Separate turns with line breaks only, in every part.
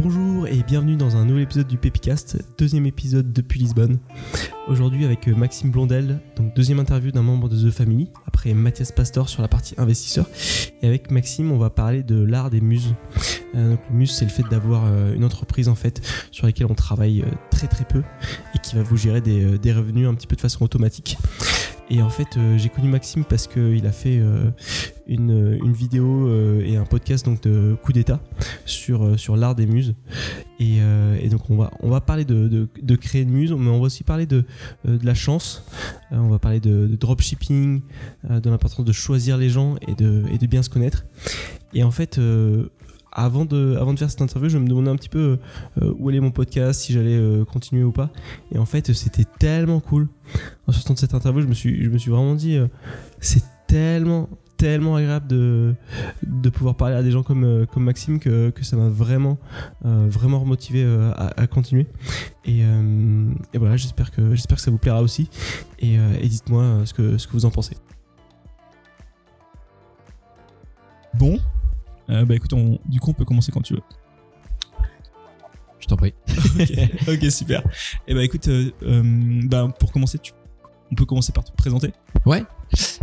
Bonjour et bienvenue dans un nouvel épisode du Pépicast, deuxième épisode depuis Lisbonne. Aujourd'hui avec Maxime Blondel, donc deuxième interview d'un membre de The Family, après Mathias Pastor sur la partie investisseur. Et avec Maxime, on va parler de l'art des muses. Euh, donc le muse, c'est le fait d'avoir euh, une entreprise en fait sur laquelle on travaille euh, très très peu et qui va vous gérer des, des revenus un petit peu de façon automatique. Et en fait, euh, j'ai connu Maxime parce qu'il a fait euh, une, une vidéo euh, et un podcast donc de coup d'état sur, euh, sur l'art des muses. Et, euh, donc on va, on va parler de, de, de créer une muse, mais on va aussi parler de, euh, de la chance. Euh, on va parler de, dropshipping, euh, de l'importance de choisir les gens et de, et de bien se connaître. Et en fait, euh, avant de, avant de faire cette interview, je me demandais un petit peu euh, où allait mon podcast, si j'allais euh, continuer ou pas. Et en fait, c'était tellement cool. En sortant de cette interview, je me suis, je me suis vraiment dit, euh, c'est tellement, tellement agréable de, de pouvoir parler à des gens comme, euh, comme Maxime que, que ça m'a vraiment, euh, vraiment remotivé euh, à, continuer. Et, euh, et voilà, j'espère que, j'espère que ça vous plaira aussi. Et, euh, et dites-moi euh, ce que, ce que vous en pensez.
Bon, Euh, bah écoute, on- du coup on peut commencer quand tu veux.
Je t'en prie.
ok, super. Et bah écoute, euh, euh, bah, pour commencer, tu... on peut commencer par te présenter.
Ouais.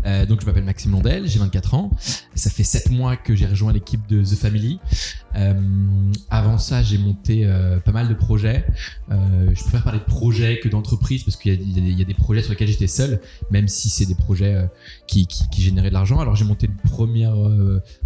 Euh, donc je m'appelle Maxime Londel, j'ai 24 ans. Ça fait 7 mois que j'ai rejoint l'équipe de The Family. Euh, avant ça, j'ai monté euh, pas mal de projets. Je préfère parler de projets que d'entreprise parce qu'il y, a- des- projets sur lesquels j'étais seul, même si c'est des projets qui, généraient de l'argent. Alors j'ai monté un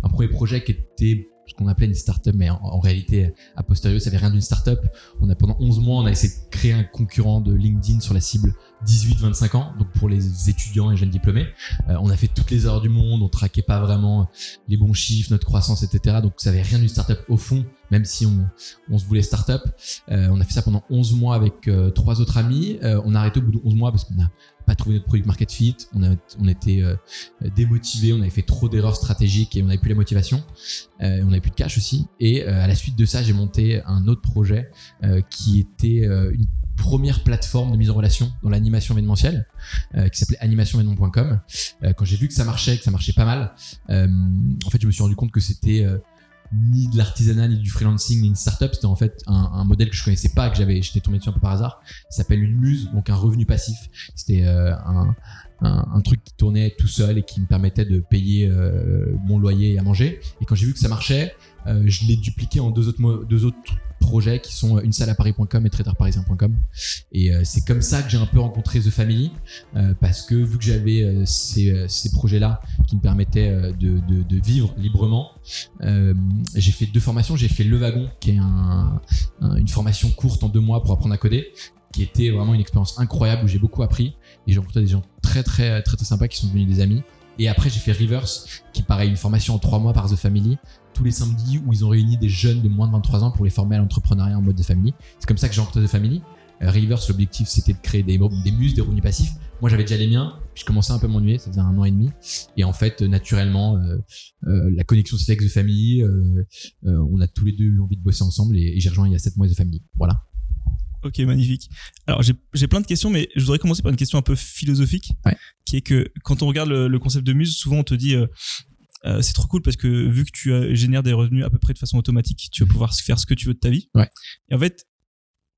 premier projet qui était ce qu'on appelait une startup, mais en, en réalité, a posteriori, ça avait rien d'une startup. On a pendant 11 mois, on a essayé de créer un concurrent de LinkedIn sur la cible 18-25 ans, donc pour les étudiants et jeunes diplômés. Euh, on a fait toutes les heures du monde, on traquait pas vraiment les bons chiffres, notre croissance, etc. Donc ça avait rien d'une startup au fond, même si on, on se voulait startup. Euh, on a fait ça pendant 11 mois avec euh, trois autres amis. Euh, on a arrêté au bout de 11 mois parce qu'on n'a pas trouvé notre product market fit. On a, on était euh, démotivés, on avait fait trop d'erreurs stratégiques et on n'avait plus la motivation. Euh, on n'avait plus de cash aussi. Et euh, à la suite de ça, j'ai monté un autre projet euh, qui était euh, une première plateforme de mise en relation dans l'animation événementielle euh, qui s'appelait animationévénement.com. Euh, quand j'ai vu que ça marchait, que ça marchait pas mal, euh, en fait, je me suis rendu compte que c'était euh, ni de l'artisanat, ni du freelancing, ni une startup. C'était en fait un, modèle que je connaissais pas, que j'avais, j'étais tombé dessus un peu par hasard. Ça s'appelle une muse, donc un revenu passif. C'était un, un, truc qui tournait tout seul et qui me permettait de payer mon loyer et à manger. Et quand j'ai vu que ça marchait, je l'ai dupliqué en deux autres, deux autres projets qui sont une salle à paris.com et traiteurparisien.com. Et euh, c'est comme ça que j'ai un peu rencontré The Family, euh, parce que vu que j'avais euh, ces, euh, ces projets-là qui me permettaient euh, de, de, vivre librement, euh, j'ai fait deux formations. J'ai fait Le Wagon, qui est un, un- une formation courte en deux mois pour apprendre à coder, qui était vraiment une expérience incroyable où j'ai beaucoup appris et j'ai rencontré des gens très très très très sympas qui sont devenus des amis. Et après, j'ai fait Reverse, qui pareil, une formation en trois mois par The Family, tous les samedis où ils ont réuni des jeunes de moins de 23 ans pour les former à l'entrepreneuriat en mode The Family. C'est comme ça que j'ai rencontré The Family. Euh, Reverse, l'objectif, c'était de créer des, des muses, des revenus passifs. Moi, j'avais déjà les miens. Je commençais un peu à m'ennuyer. Ça faisait un an et demi. Et en fait, naturellement, euh, euh, la connexion s'est avec The Family. euh, on a tous les deux eu envie de bosser ensemble et, et j'ai rejoint il y a 7 mois The Family. Voilà.
Ok, magnifique. Alors j'ai j'ai plein de questions, mais je voudrais commencer par une question un peu philosophique,
Ouais.
qui est que quand on regarde le, le concept de muse, souvent on te dit euh, c'est trop cool parce que vu que tu génères des revenus à peu près de façon automatique, tu vas pouvoir faire ce que tu veux de ta vie.
Ouais.
Et en fait,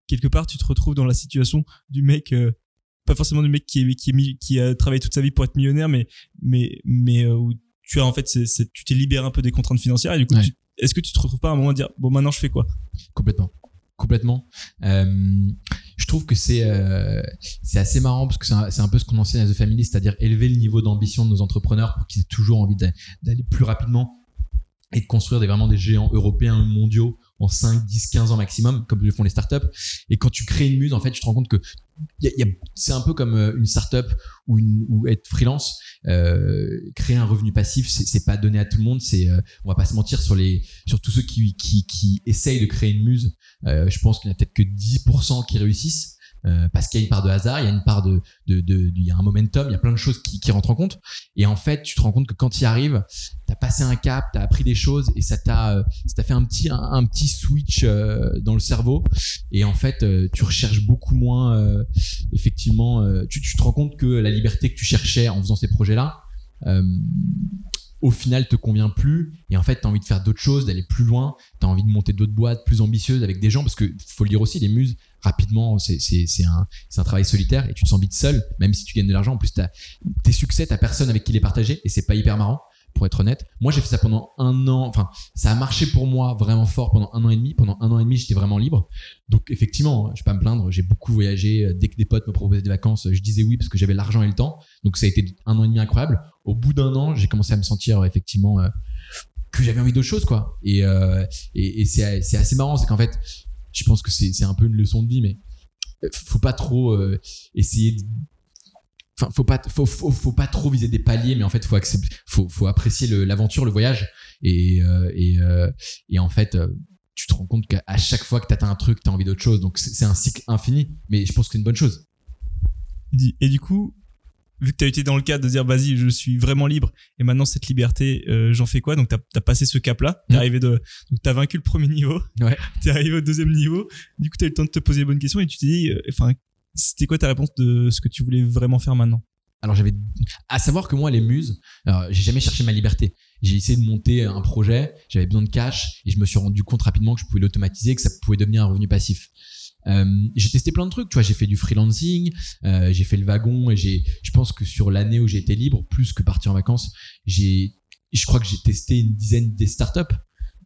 quelque part, tu te retrouves dans la situation du mec, euh, pas forcément du mec qui est, qui est mi- qui a travaillé toute sa vie pour être millionnaire, mais mais mais euh, où tu as en fait, tu t'es libéré un peu des contraintes financières et du coup,
Ouais.
est-ce que tu te retrouves pas à un moment à dire bon maintenant je fais quoi?
Complètement. Complètement. Euh, trouve que c'est euh, c'est assez marrant parce que c'est un, peu ce qu'on enseigne à The Family, c'est-à-dire élever le niveau d'ambition de nos entrepreneurs pour qu'ils aient toujours envie d'a- d'aller plus rapidement et de construire des, vraiment des géants européens ou mondiaux en 5, 10, 15 ans maximum, comme le font les startups. Et quand tu crées une muse, en fait, tu te rends compte que y y c'est un peu comme euh, une startup ou, être freelance. Euh, créer un revenu passif, c'est c'est pas donné à tout le monde. C'est, euh, on va pas se mentir sur les, sur tous ceux qui, qui, essayent de créer une muse. Euh, je pense qu'il n'y a peut-être que 10% qui réussissent. Euh, parce qu'il y a une part de hasard, il y a une part de, il y a un momentum, il y a plein de choses qui, rentrent en compte. Et en fait, tu te rends compte que quand tu y arrives, t'as passé un cap, t'as appris des choses et ça t'a, euh, ça t'a fait un petit, un, petit switch euh, dans le cerveau. Et en fait, tu recherches beaucoup moins. effectivement, tu, te rends compte que la liberté que tu cherchais en faisant ces projets-là, au final te convient plus et en fait tu as envie de faire d'autres choses d'aller plus loin tu as envie de monter d'autres boîtes plus ambitieuses avec des gens parce que faut le dire aussi les muses rapidement c'est un un travail solitaire et tu te sens vite seul même si tu gagnes de l'argent. En plus t'as tes succès t'as personne avec qui les partager et c'est pas hyper marrant pour être honnête. Moi j'ai fait ça pendant un an. Enfin ça a marché pour moi vraiment fort pendant un an et demi. Pendant un an et demi j'étais vraiment libre. Donc effectivement je vais pas me plaindre. J'ai beaucoup voyagé. Dès que des potes me proposaient des vacances je disais oui parce que j'avais l'argent et le temps. Donc ça a été un an et demi incroyable. Au bout d'un an j'ai commencé à me sentir euh, effectivement euh, que j'avais envie d'autre chose quoi. Et euh, et, et c'est assez marrant. C'est qu'en fait je pense que c'est un peu une leçon de vie mais euh, faut pas trop euh, essayer de Enfin, faut pas, faut, faut, faut pas trop viser des paliers, mais en fait, faut accepter, faut, faut apprécier l'aventure, le, voyage, et euh, et et en fait, tu te rends compte qu'à chaque fois que t'atteins un truc, t'as envie d'autre chose. Donc c'est un cycle infini, mais je pense que c'est une bonne chose.
Et du coup, vu que tu as été dans le cadre de dire vas-y, je suis vraiment libre et maintenant cette liberté, euh, j'en fais quoi? Donc tu as, passé ce cap-là, tu
Mhm.
arrivé de donc tu vaincu le premier niveau,
Ouais.
tu es arrivé au deuxième niveau, du coup tu as eu le temps de te poser les bonnes questions et tu t'es dit euh, c'était quoi ta réponse de ce que tu voulais vraiment faire maintenant?
Alors j'avais à savoir que moi les muses, j'ai jamais cherché ma liberté. J'ai essayé de monter un projet, j'avais besoin de cash et je me suis rendu compte rapidement que je pouvais l'automatiser, que ça pouvait devenir un revenu passif. Euh, j'ai testé plein de trucs, tu vois, j'ai fait du freelancing, euh, j'ai fait le wagon et j'ai, je pense que sur l'année où été libre, plus que partir en vacances, j'ai, je crois que j'ai testé une dizaine des startups.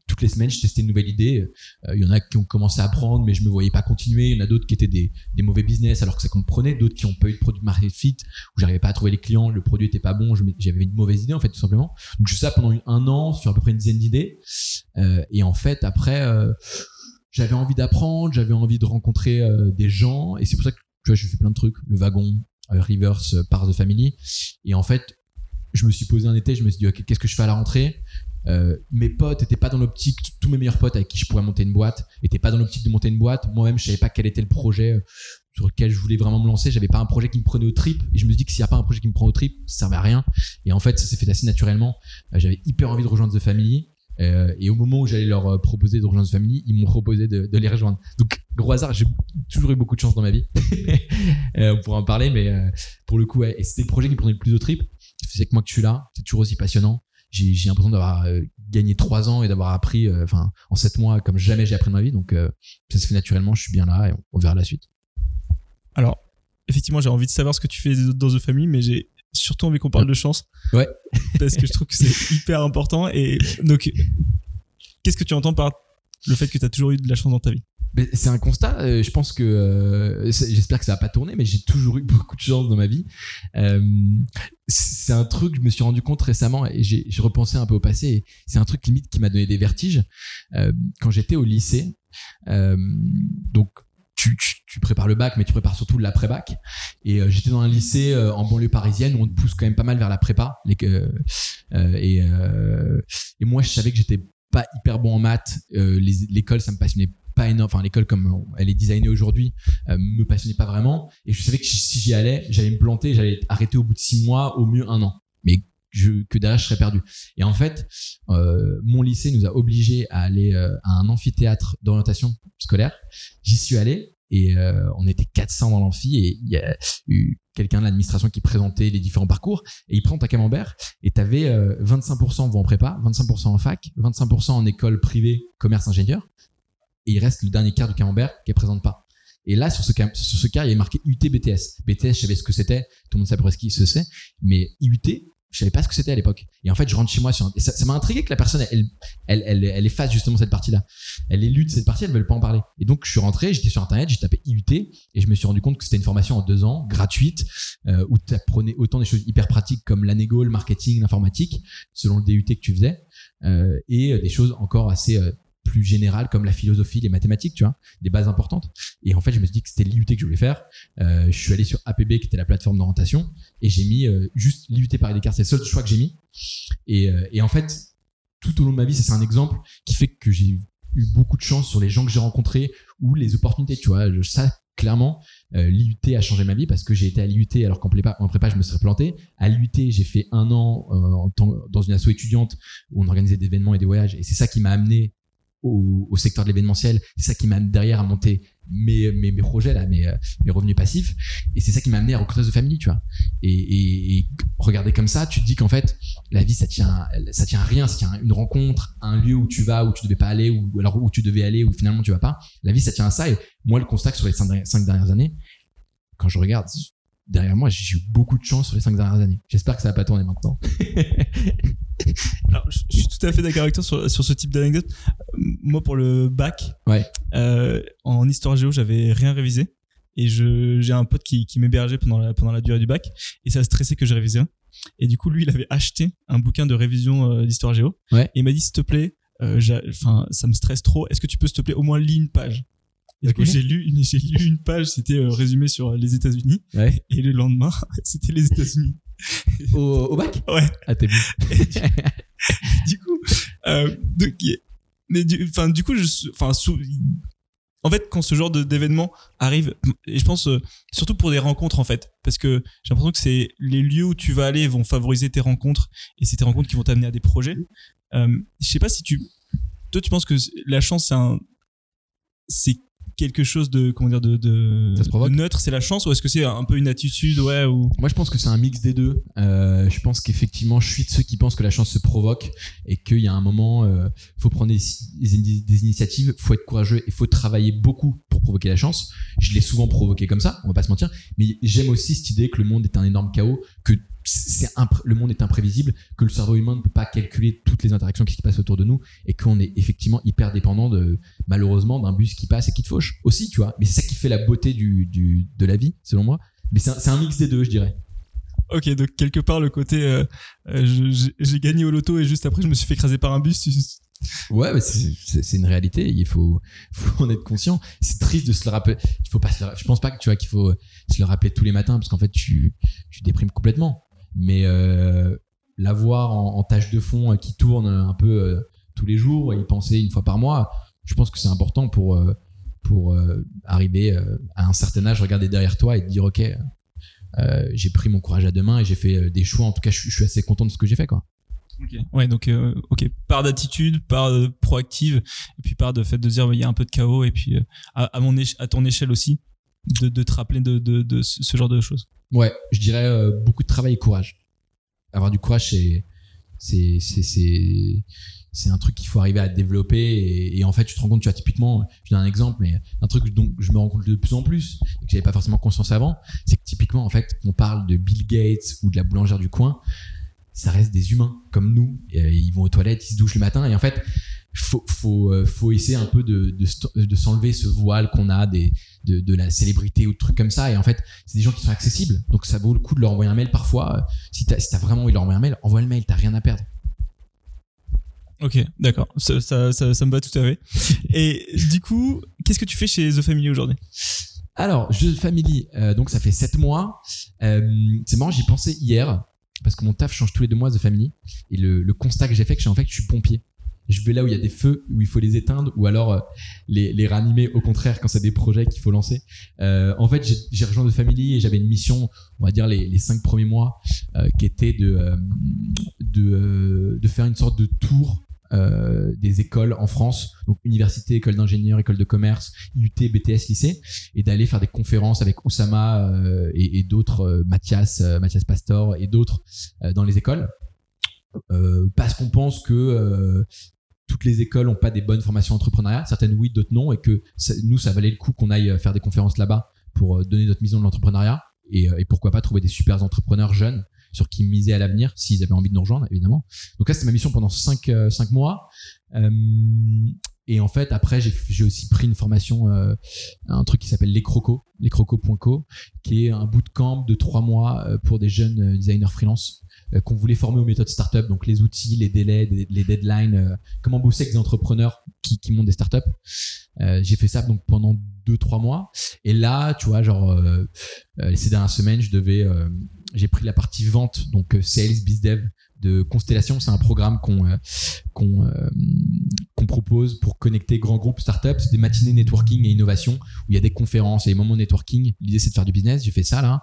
Toutes les semaines, je testais une nouvelle idée. Euh, Il y en a qui ont commencé à prendre, mais je me voyais pas continuer. Il y en a d'autres qui étaient des, des mauvais business alors que ça comprenait. D'autres qui ont pas eu de produit market fit, où j'arrivais pas à trouver les clients, le produit était pas bon, j'avais une mauvaise idée en fait tout simplement. Donc je fais ça pendant un an sur à peu près une dizaine d'idées. Et en fait après, j'avais envie d'apprendre, j'avais envie de rencontrer euh, des gens, et c'est pour ça que tu vois, j'ai fait plein de trucs, le wagon, euh, reverse, euh, part the family. Et en fait, je me suis posé un été, je me suis dit ok, qu'est-ce que je fais à la rentrée? Euh, mes potes étaient pas dans l'optique, tous mes meilleurs potes avec qui je pourrais monter une boîte étaient pas dans l'optique de monter une boîte. Moi-même, je savais pas quel était le projet sur lequel je voulais vraiment me lancer. J'avais pas un projet qui me prenait au trip. Et je me dis que s'il y a pas un projet qui me prend au trip, ça servait à rien. Et en fait, ça s'est fait assez naturellement. J'avais hyper envie de rejoindre The Family. Euh, et au moment où j'allais leur euh, proposer de rejoindre Family, ils m'ont proposé de, de les rejoindre. Donc, gros hasard, j'ai toujours eu beaucoup de chance dans ma vie. Euh, on pourra en parler, mais pour le coup, c'était le projet qui me prenait le plus au trip. C'est que moi que je suis là, c'est toujours aussi passionnant. J'ai l'impression d'avoir gagné trois ans et d'avoir appris, en sept mois comme jamais j'ai appris de ma vie. Donc, ça se fait naturellement. Je suis bien là et on, on verra la suite.
Alors, effectivement, j'ai envie de savoir ce que tu fais dans The Family, mais j'ai surtout envie qu'on parle de chance.
Ouais.
Parce que je trouve que c'est hyper important. Et donc, qu'est-ce que tu entends par le fait que tu as toujours eu de la chance dans ta vie?
C'est un constat. euh, je pense que euh, j'espère que ça va pas tourner, mais j'ai toujours eu beaucoup de chance dans ma vie. Euh, c'est un truc. Je me suis rendu compte récemment et j'ai repensé un peu au passé. et C'est un truc limite qui m'a donné des vertiges Euh, quand j'étais au lycée. donc tu, tu, tu prépares le bac, mais tu prépares surtout l'après-bac. Et euh, j'étais dans un lycée euh, en banlieue parisienne où on te pousse quand même pas mal vers la prépa. Les, euh, euh, et, euh, et moi, je savais que j'étais pas hyper bon en maths. Euh, L'école, ça me passionnait pas énorme. Enfin, l'école comme elle est designée aujourd'hui, euh, me passionnait pas vraiment. Et je savais que si j'y allais, j'allais me planter, j'allais arrêter au bout de six mois, au mieux un an. Que derrière, je serais perdu. Et en fait, euh, mon lycée nous a obligés à aller euh, à un amphithéâtre d'orientation scolaire. J'y suis allé et euh, on était 400 dans l'amphi et il y a eu quelqu'un de l'administration qui présentait les différents parcours et il prend ta camembert et t'avais euh, 25% vont en prépa, 25% en fac, 25% en école privée, commerce, ingénieur et il reste le dernier quart du camembert qui ne présente pas. Et là, sur ce, quart, il y avait marqué UT BTS. BTS, je savais ce que c'était, tout le monde savait presque ce que c'est, mais UT, je savais pas ce que c'était à l'époque. Et en fait, je rentre chez moi sur un- ça m'a intrigué que la personne, elle, elle, elle, elle efface justement cette partie-là. Elle élude cette partie, elle veut pas en parler. Et donc, je suis rentré, j'étais sur Internet, j'ai tapé IUT et je me suis rendu compte que c'était une formation en deux ans, gratuite, euh, où tu apprenais autant des choses hyper pratiques comme la négo, le marketing, l'informatique, selon le DUT que tu faisais, euh, et euh, des choses encore assez plus générales comme la philosophie, les mathématiques, tu vois, des bases importantes. Et en fait, je me suis dit que c'était l'IUT que je voulais faire. Euh, je suis allé sur APB, qui était la plateforme d'orientation, et j'ai mis euh, juste l'IUT Paris Descartes. C'est le seul choix que j'ai mis. Et, euh, et en fait, tout au long de ma vie, c'est un exemple qui fait que j'ai eu beaucoup de chance sur les gens que j'ai rencontrés ou les opportunités, tu vois. Ça, clairement, euh, l'IUT a changé ma vie parce que j'ai été à l'IUT alors qu'en prépa, en prépa, je me serais planté. À l'IUT, j'ai fait un an euh, dans une asso étudiante où on organisait des événements et des voyages. Et c'est ça qui m'a amené au, secteur de l'événementiel. C'est ça qui m'a derrière à monter mes, mes, projets là, mes, mes revenus passifs. Et c'est ça qui m'a amené à recruter The Family, tu vois. Et, regarder comme ça, tu te dis qu'en fait, la vie, ça tient, ça tient à rien. Ça tient à une rencontre, un lieu où tu vas, où tu devais pas aller, ou alors où tu devais aller, où finalement tu vas pas. La vie, ça tient à ça. Et moi, le constat que sur les cinq, dernières- années, quand je regarde derrière moi, j'ai eu beaucoup de chance sur les cinq dernières années. J'espère que ça va pas tourner maintenant.
Je suis tout à fait d'accord avec toi sur, sur ce type d'anecdote. Moi, pour le bac,
Ouais.
euh, en histoire géo, j'avais rien révisé. Et je, j'ai un pote qui, qui m'hébergeait pendant la, pendant la durée du bac. Et ça stressait que je révisais. Et du coup, lui, il avait acheté un bouquin de révision euh, d'histoire géo.
Ouais.
Et il m'a dit, s'il te plaît, euh, enfin, ça me stresse trop. Est-ce que tu peux, s'il te plaît, au moins lire une page? Et du coup, j'ai lu, une- j'ai lu une page, c'était euh, résumé sur les États-Unis.
Ouais.
Et le lendemain, c'était les États-Unis.
Au, au bac?
Ouais.
Ah, t'es bon.
du coup, euh, donc, mais du, enfin, du coup, je, enfin, en fait, quand ce genre d'événement arrive, et je pense euh, surtout pour des rencontres en fait, parce que j'ai l'impression que c'est les lieux où tu vas aller vont favoriser tes rencontres et c'est tes rencontres qui vont t'amener à des projets. Euh, je sais pas si tu, toi, tu penses que la chance c'est un, c'est quelque chose de comment dire de, neutre, c'est la chance ou est-ce que c'est un peu une attitude, ouais ou?
Moi, je pense que c'est un mix des deux. Euh, je pense qu'effectivement, je suis de ceux qui pensent que la chance se provoque et qu'il y a un moment, euh, faut prendre des, des, des initiatives, faut être courageux et faut travailler beaucoup pour provoquer la chance. Je l'ai souvent provoqué comme ça, on va pas se mentir. Mais j'aime aussi cette idée que le monde est un énorme chaos, que c'est le monde est imprévisible, que le cerveau humain ne peut pas calculer toutes les interactions qui se passent autour de nous et qu'on est effectivement hyper dépendant de, malheureusement, d'un bus qui passe et qui te fauche aussi, tu vois. Mais c'est ça qui fait la beauté du, du, de la vie, selon moi. Mais c'est un, un mix des deux, je dirais.
Ok, donc quelque part le côté euh, euh, j'ai gagné au loto et juste après je me suis fait écraser par un bus.
Ouais, mais c'est- une réalité. Il faut, faut en être conscient. C'est triste de se le rappeler. Il faut pas. Se le, je pense pas que tu vois qu'il faut se le rappeler tous les matins parce qu'en fait tu, tu déprimes complètement. Mais euh, l'avoir en, en tâche de fond euh, qui tourne un peu euh, tous les jours et y penser une fois par mois, je pense que c'est important pour euh, pour euh, arriver euh, à un certain âge, regarder derrière toi et te dire ok, euh, j'ai pris mon courage à deux mains et j'ai fait euh, des choix. En tout cas, je, suis- je suis assez content de ce que j'ai fait quoi.
Ouais, donc euh, ok, part d'attitude, part euh, proactive, et puis part de fait de dire il y a un peu de chaos, et puis euh, à, à mon éche- à ton échelle aussi, de, de te rappeler de, de, ce genre de choses.
Ouais, je dirais euh, beaucoup de travail et courage. Avoir du courage, c'est c'est c'est c'est un truc qu'il faut arriver à développer et, en fait tu te rends compte tu vois typiquement je donne un exemple mais un truc dont je me rends compte de plus en plus et que j'avais pas forcément conscience avant c'est que typiquement en fait on parle de Bill Gates ou de la boulangère du coin ça reste des humains comme nous euh, ils vont aux toilettes ils se douchent le matin et en fait faut faut euh, faut essayer un peu de de, st- de s'enlever ce voile qu'on a des de, de la célébrité ou de trucs comme ça et en fait c'est des gens qui sont accessibles donc ça vaut le coup de leur envoyer un mail parfois Euh, si t'as si t'as vraiment envie de leur envoyer un mail envoie le mail t'as rien à perdre
Ok, d'accord, ça, ça, ça, ça me va tout à fait. Et du coup, qu'est-ce que tu fais chez The Family aujourd'hui?
Alors, de family, euh, donc ça fait 7 mois. Euh, c'est marrant, j'y pensais hier, parce que mon taf change tous les deux mois de family. Et le, le constat que j'ai fait, que j'ai en fait, que je suis pompier. Je vais là où il y a des feux, où il faut les éteindre, ou alors euh, les, ranimer au contraire quand c'est des projets qu'il faut lancer. Euh, en fait, j'ai- rejoint The Family et j'avais une mission, on va dire les, cinq premiers mois, euh, qui était de, de, de faire une sorte de tour des écoles en France, donc université, école d'ingénieur, école de commerce, IUT, BTS, lycée, et d'aller faire des conférences avec Oussama et, d'autres, euh, Mathias, Mathias Pastor et d'autres dans les écoles, parce qu'on pense que toutes les écoles n'ont pas des bonnes formations entrepreneuriat, certaines oui, d'autres non, et que nous, ça valait le coup qu'on aille faire des conférences là-bas pour euh, donner notre vision de l'entrepreneuriat, et, euh, et pourquoi pas trouver des super entrepreneurs jeunes sur qui miser à l'avenir s'ils avaient envie de nous rejoindre, évidemment. Donc là, c'était ma mission pendant 5 cinq, euh, mois. Euh, et en fait, après, j'ai aussi pris une formation, euh, un truc qui s'appelle Les Crocos, lescrocos.co, qui est un bootcamp de trois mois euh, pour des jeunes euh, designers freelance euh, qu'on voulait former aux méthodes startup, donc les outils, les délais, les deadlines, euh, comment bosser avec des entrepreneurs qui, qui montent des startups. Euh, j'ai fait ça donc pendant deux trois mois. Et là, tu vois, genre euh, euh, ces dernières semaines, je devais, euh, j'ai pris la partie vente, donc euh, sales, bizdev de Constellation. C'est un programme qu'on euh, qu'on euh, qu'on propose pour connecter grands groupes startups, C'est des matinées networking et innovation où il y a des conférences et des moments networking. L'idée c'est de faire du business. J'ai fait ça là,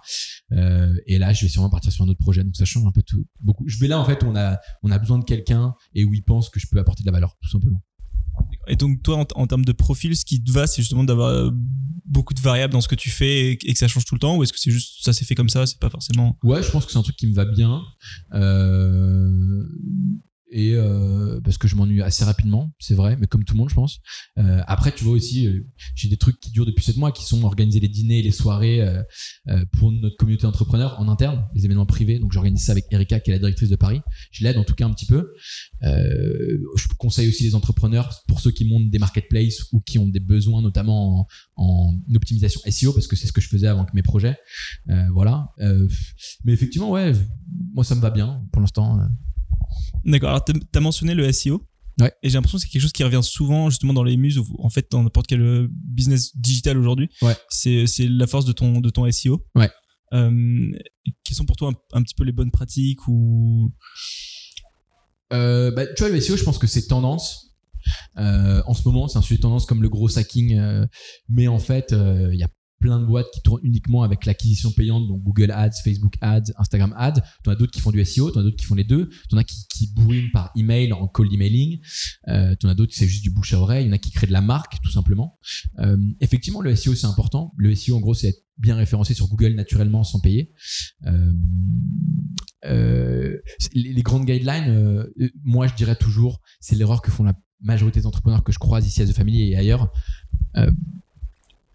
Euh, et là je vais sûrement partir sur un autre projet. Donc ça change un peu tout, beaucoup. Je vais là en fait on a on a besoin de quelqu'un et où ils pensent que je peux apporter de la valeur, tout simplement.
Et donc toi, en, en termes de profil, ce qui te va, c'est justement d'avoir euh, beaucoup de variables dans ce que tu fais et, et que ça change tout le temps, ou est-ce que c'est juste ça s'est fait comme ça, c'est pas forcément.
Ouais, je pense que c'est un truc qui me va bien. Euh, et euh, parce que je m'ennuie assez rapidement, c'est vrai, mais comme tout le monde, je pense. Euh, après, tu vois aussi, euh, j'ai des trucs qui durent depuis 7 mois, qui sont organiser les dîners et les soirées pour notre communauté d'entrepreneurs en interne, les événements privés. Donc, j'organise ça avec Erika, qui est la directrice de Paris. Je l'aide en tout cas un petit peu. Je conseille aussi les entrepreneurs pour ceux qui montent des marketplaces ou qui ont des besoins, notamment en, en optimisation SEO, parce que c'est ce que je faisais avant que mes projets. Voilà. Mais effectivement, ouais, moi ça me va bien pour l'instant.
D'accord. Alors, t'as- t'as mentionné le SEO.
Ouais.
Et j'ai l'impression que c'est quelque chose qui revient souvent justement dans les muses ou en fait dans n'importe quel euh, business digital aujourd'hui.
Ouais.
C'est la force de ton de ton SEO.
Ouais.
Euh, quelles sont pour toi un, un petit peu les bonnes pratiques ou?
Euh, bah, tu vois, le SEO, je pense que c'est tendance. Euh, en ce moment, c'est un sujet de tendance comme le gros hacking. mais en fait, il y a plein de boîtes qui tournent uniquement avec l'acquisition payante, donc Google Ads, Facebook Ads, Instagram Ads. Tu as d'autres qui font du SEO, tu as d'autres qui font les deux. Tu en as qui, qui bourrinent par email en cold emailing. Euh, tu en as d'autres qui c'est juste du bouche à oreille. Il y en a qui créent de la marque, tout simplement. Euh, effectivement, le SEO, c'est important. Le SEO, en gros, c'est être bien référencé sur Google naturellement sans payer. Euh, euh, les, grandes guidelines, moi je dirais toujours, c'est l'erreur que font la majorité des entrepreneurs que je croise ici à The Family et ailleurs.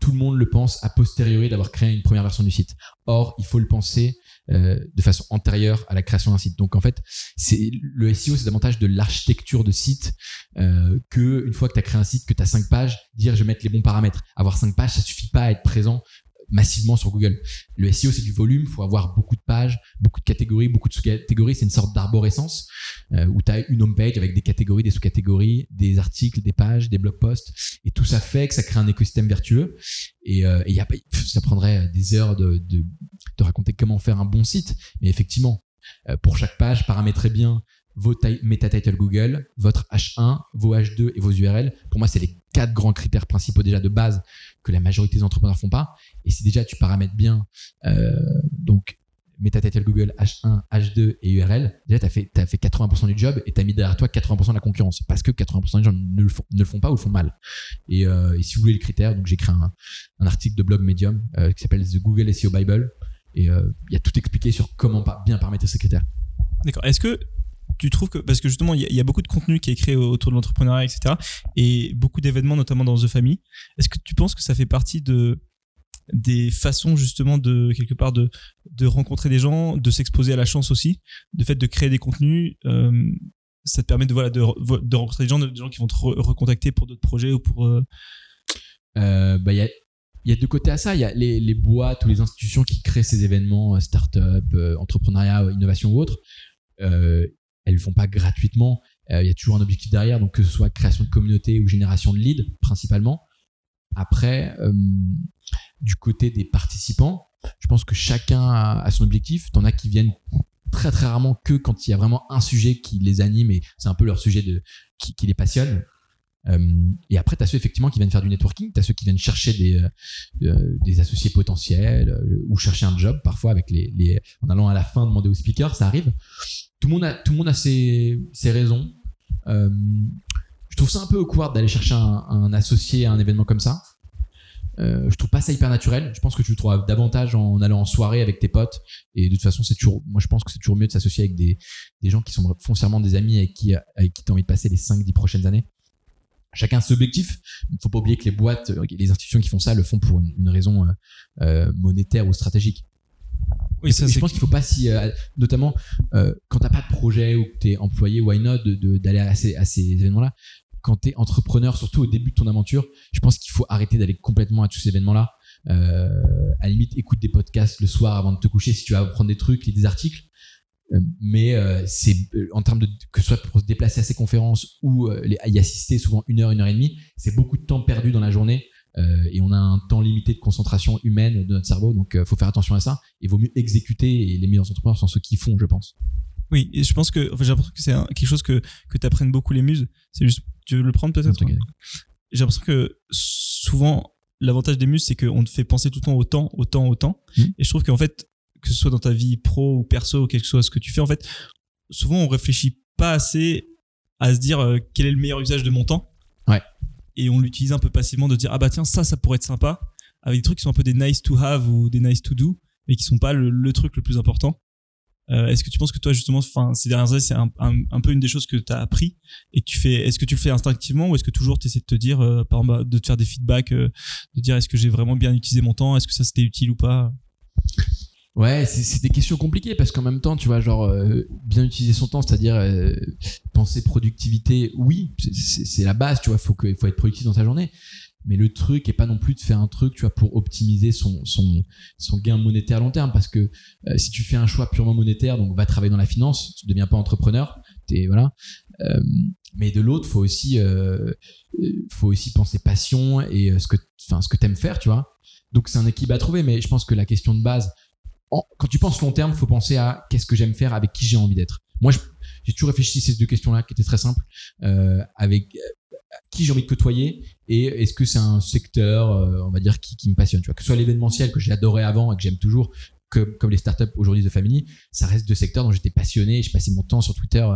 Tout le monde le pense a posteriori d'avoir créé une première version du site. Or, il faut le penser euh, de façon antérieure à la création d'un site. Donc en fait, le SEO, c'est davantage de l'architecture de site euh, que une fois que tu as créé un site, que tu as cinq pages, dire je vais mettre les bons paramètres. Avoir cinq pages, ça suffit pas à être présent massivement sur Google. Le SEO, c'est du volume, faut avoir beaucoup de pages, beaucoup de catégories, beaucoup de sous-catégories. C'est une sorte d'arborescence euh, où tu as une home page avec des catégories, des sous-catégories, des articles, des pages, des blog posts. Et tout ça fait que ça crée un écosystème vertueux. Et, euh, ça prendrait des heures de, de, de raconter comment faire un bon site. Mais effectivement, euh, pour chaque page, paramétrez bien vos meta title Google, votre H1, vos H2 et vos URL. Pour moi, c'est les quatre grands critères principaux déjà de base que la majorité des entrepreneurs font pas. Et si déjà tu paramètres bien, euh, donc meta title Google H1, H2 et URL, déjà tu as fait, t'as fait 80% du job et tu as mis derrière toi 80% de la concurrence parce que 80% des gens ne le font, le pas ou le font mal. Et, euh, et si vous voulez les critères, donc j'ai créé un, article de blog Medium euh, qui s'appelle The Google SEO Bible et euh, il y a tout expliqué sur comment bien paramétrer ces critères.
D'accord. Est-ce que tu trouves que parce que justement il y, a- beaucoup de contenu qui est créé autour de l'entrepreneuriat, etc. Et beaucoup d'événements, notamment dans The Family. Est-ce que tu penses que ça fait partie de des façons justement de quelque part de de rencontrer des gens, de s'exposer à la chance aussi, de fait de créer des contenus. euh, ça te permet de voilà de, re- de rencontrer des gens, des gens qui vont te re- recontacter pour d'autres projets ou pour euh,
Euh, bah, il y a il y a deux côtés à ça. Il y a les, les boîtes ou les institutions qui créent ces événements, euh, start-up, euh, entrepreneuriat, innovation ou autre. Elles le font pas gratuitement. Euh, Il y a toujours un objectif derrière, donc que ce soit création de communauté ou génération de leads principalement. Après, euh, du côté des participants, je pense que chacun a, son objectif. T'en as qui viennent très très rarement que quand il y a vraiment un sujet qui les anime et c'est un peu leur sujet de qui les passionne. Euh, et après, tu as ceux effectivement qui viennent faire du networking, tu as ceux qui viennent chercher des, euh, euh, associés potentiels ou chercher un job parfois avec les, en allant à la fin demander au speaker, ça arrive. Tout le monde a, tout le monde a ses, raisons. Je trouve ça un peu awkward d'aller chercher un, un associé à un événement comme ça. Euh, je trouve pas ça hyper naturel. Je pense que tu le trouves davantage en allant en soirée avec tes potes. Et de toute façon, c'est toujours, moi je pense que c'est toujours mieux de s'associer avec des, des gens qui sont foncièrement des amis avec qui, avec qui tu as envie de passer les 5-10 prochaines années chacun ses objectifs. Il ne faut pas oublier que les boîtes, euh, les institutions qui font ça le font pour une, une raison euh, euh, monétaire ou stratégique.
oui ça
je pense qu'il faut pas si, euh, notamment euh, quand t'as pas de projet ou que t'es employé, why not d'aller à ces, à ces événements-là? Quand t'es entrepreneur, surtout au début de ton aventure, je pense qu'il faut arrêter d'aller complètement à tous ces événements-là. À la limite, écoute des podcasts le soir avant de te coucher si tu vas apprendre des trucs, lis des articles. Mais euh, c'est euh, en termes de que ce soit pour se déplacer à ces conférences ou euh, les- y assister souvent une heure, une heure et demie, c'est beaucoup de temps perdu dans la journée euh, et on a un temps limité de concentration humaine de notre cerveau, donc euh, faut faire attention à ça. Il vaut mieux exécuter et les meilleurs entrepreneurs sont ceux qui font, je pense.
oui et je pense que enfin, j'ai l'impression que c'est quelque chose que que t'apprennent beaucoup les muses. C'est juste tu veux le prendre peut-être? J'ai l'impression que souvent l'avantage des muses c'est qu'on te fait penser tout le temps au temps au temps au temps
Mhm.
et je trouve qu'en fait que ce soit dans ta vie pro ou perso ou quelque chose ce que tu fais en fait souvent on réfléchit pas assez à se dire euh, quel est le meilleur usage de mon temps
Ouais.
et on l'utilise un peu passivement de dire ah bah tiens ça ça pourrait être sympa avec des trucs qui sont un peu des nice to have ou des nice to do mais qui sont pas le, le truc le plus important. Euh, est-ce que tu penses que toi justement, enfin ces dernières années, c'est un, un, un, peu une des choses que tu as appris et que tu fais. Est-ce que tu le fais instinctivement ou est-ce que toujours tu essaies de te dire, euh, par exemple, de te faire des feedbacks, de dire est-ce que j'ai vraiment bien utilisé mon temps, est-ce que ça c'était utile ou pas?
Ouais, c'est des questions compliquées parce qu'en même temps, tu vois, genre euh, bien utiliser son temps, c'est-à-dire euh, penser productivité, oui, c'est la base, tu vois, faut faut être productif dans sa journée. Mais le truc est pas non plus de faire un truc, tu vois, pour optimiser son son son gain monétaire à long terme, parce que euh, si tu fais un choix purement monétaire, donc va travailler dans la finance, tu deviens pas entrepreneur, t'es voilà. mais de l'autre, faut aussi faut aussi penser passion et ce que enfin ce que faire, tu vois. Donc c'est un équilibre à trouver, mais je pense que la question de base quand tu penses long terme, faut penser à qu'est-ce que j'aime faire, avec qui j'ai envie d'être. Moi, j'ai toujours réfléchi à ces deux questions-là qui étaient très simples, euh, avec euh, qui j'ai envie de côtoyer et est-ce que c'est un secteur, euh, on va dire, qui, qui me passionne. Tu vois, que ce soit l'événementiel que j'adorais avant et que j'aime toujours, que, comme les startups aujourd'hui de Family, ça reste deux secteurs dont j'étais passionné. Je passais mon temps sur Twitter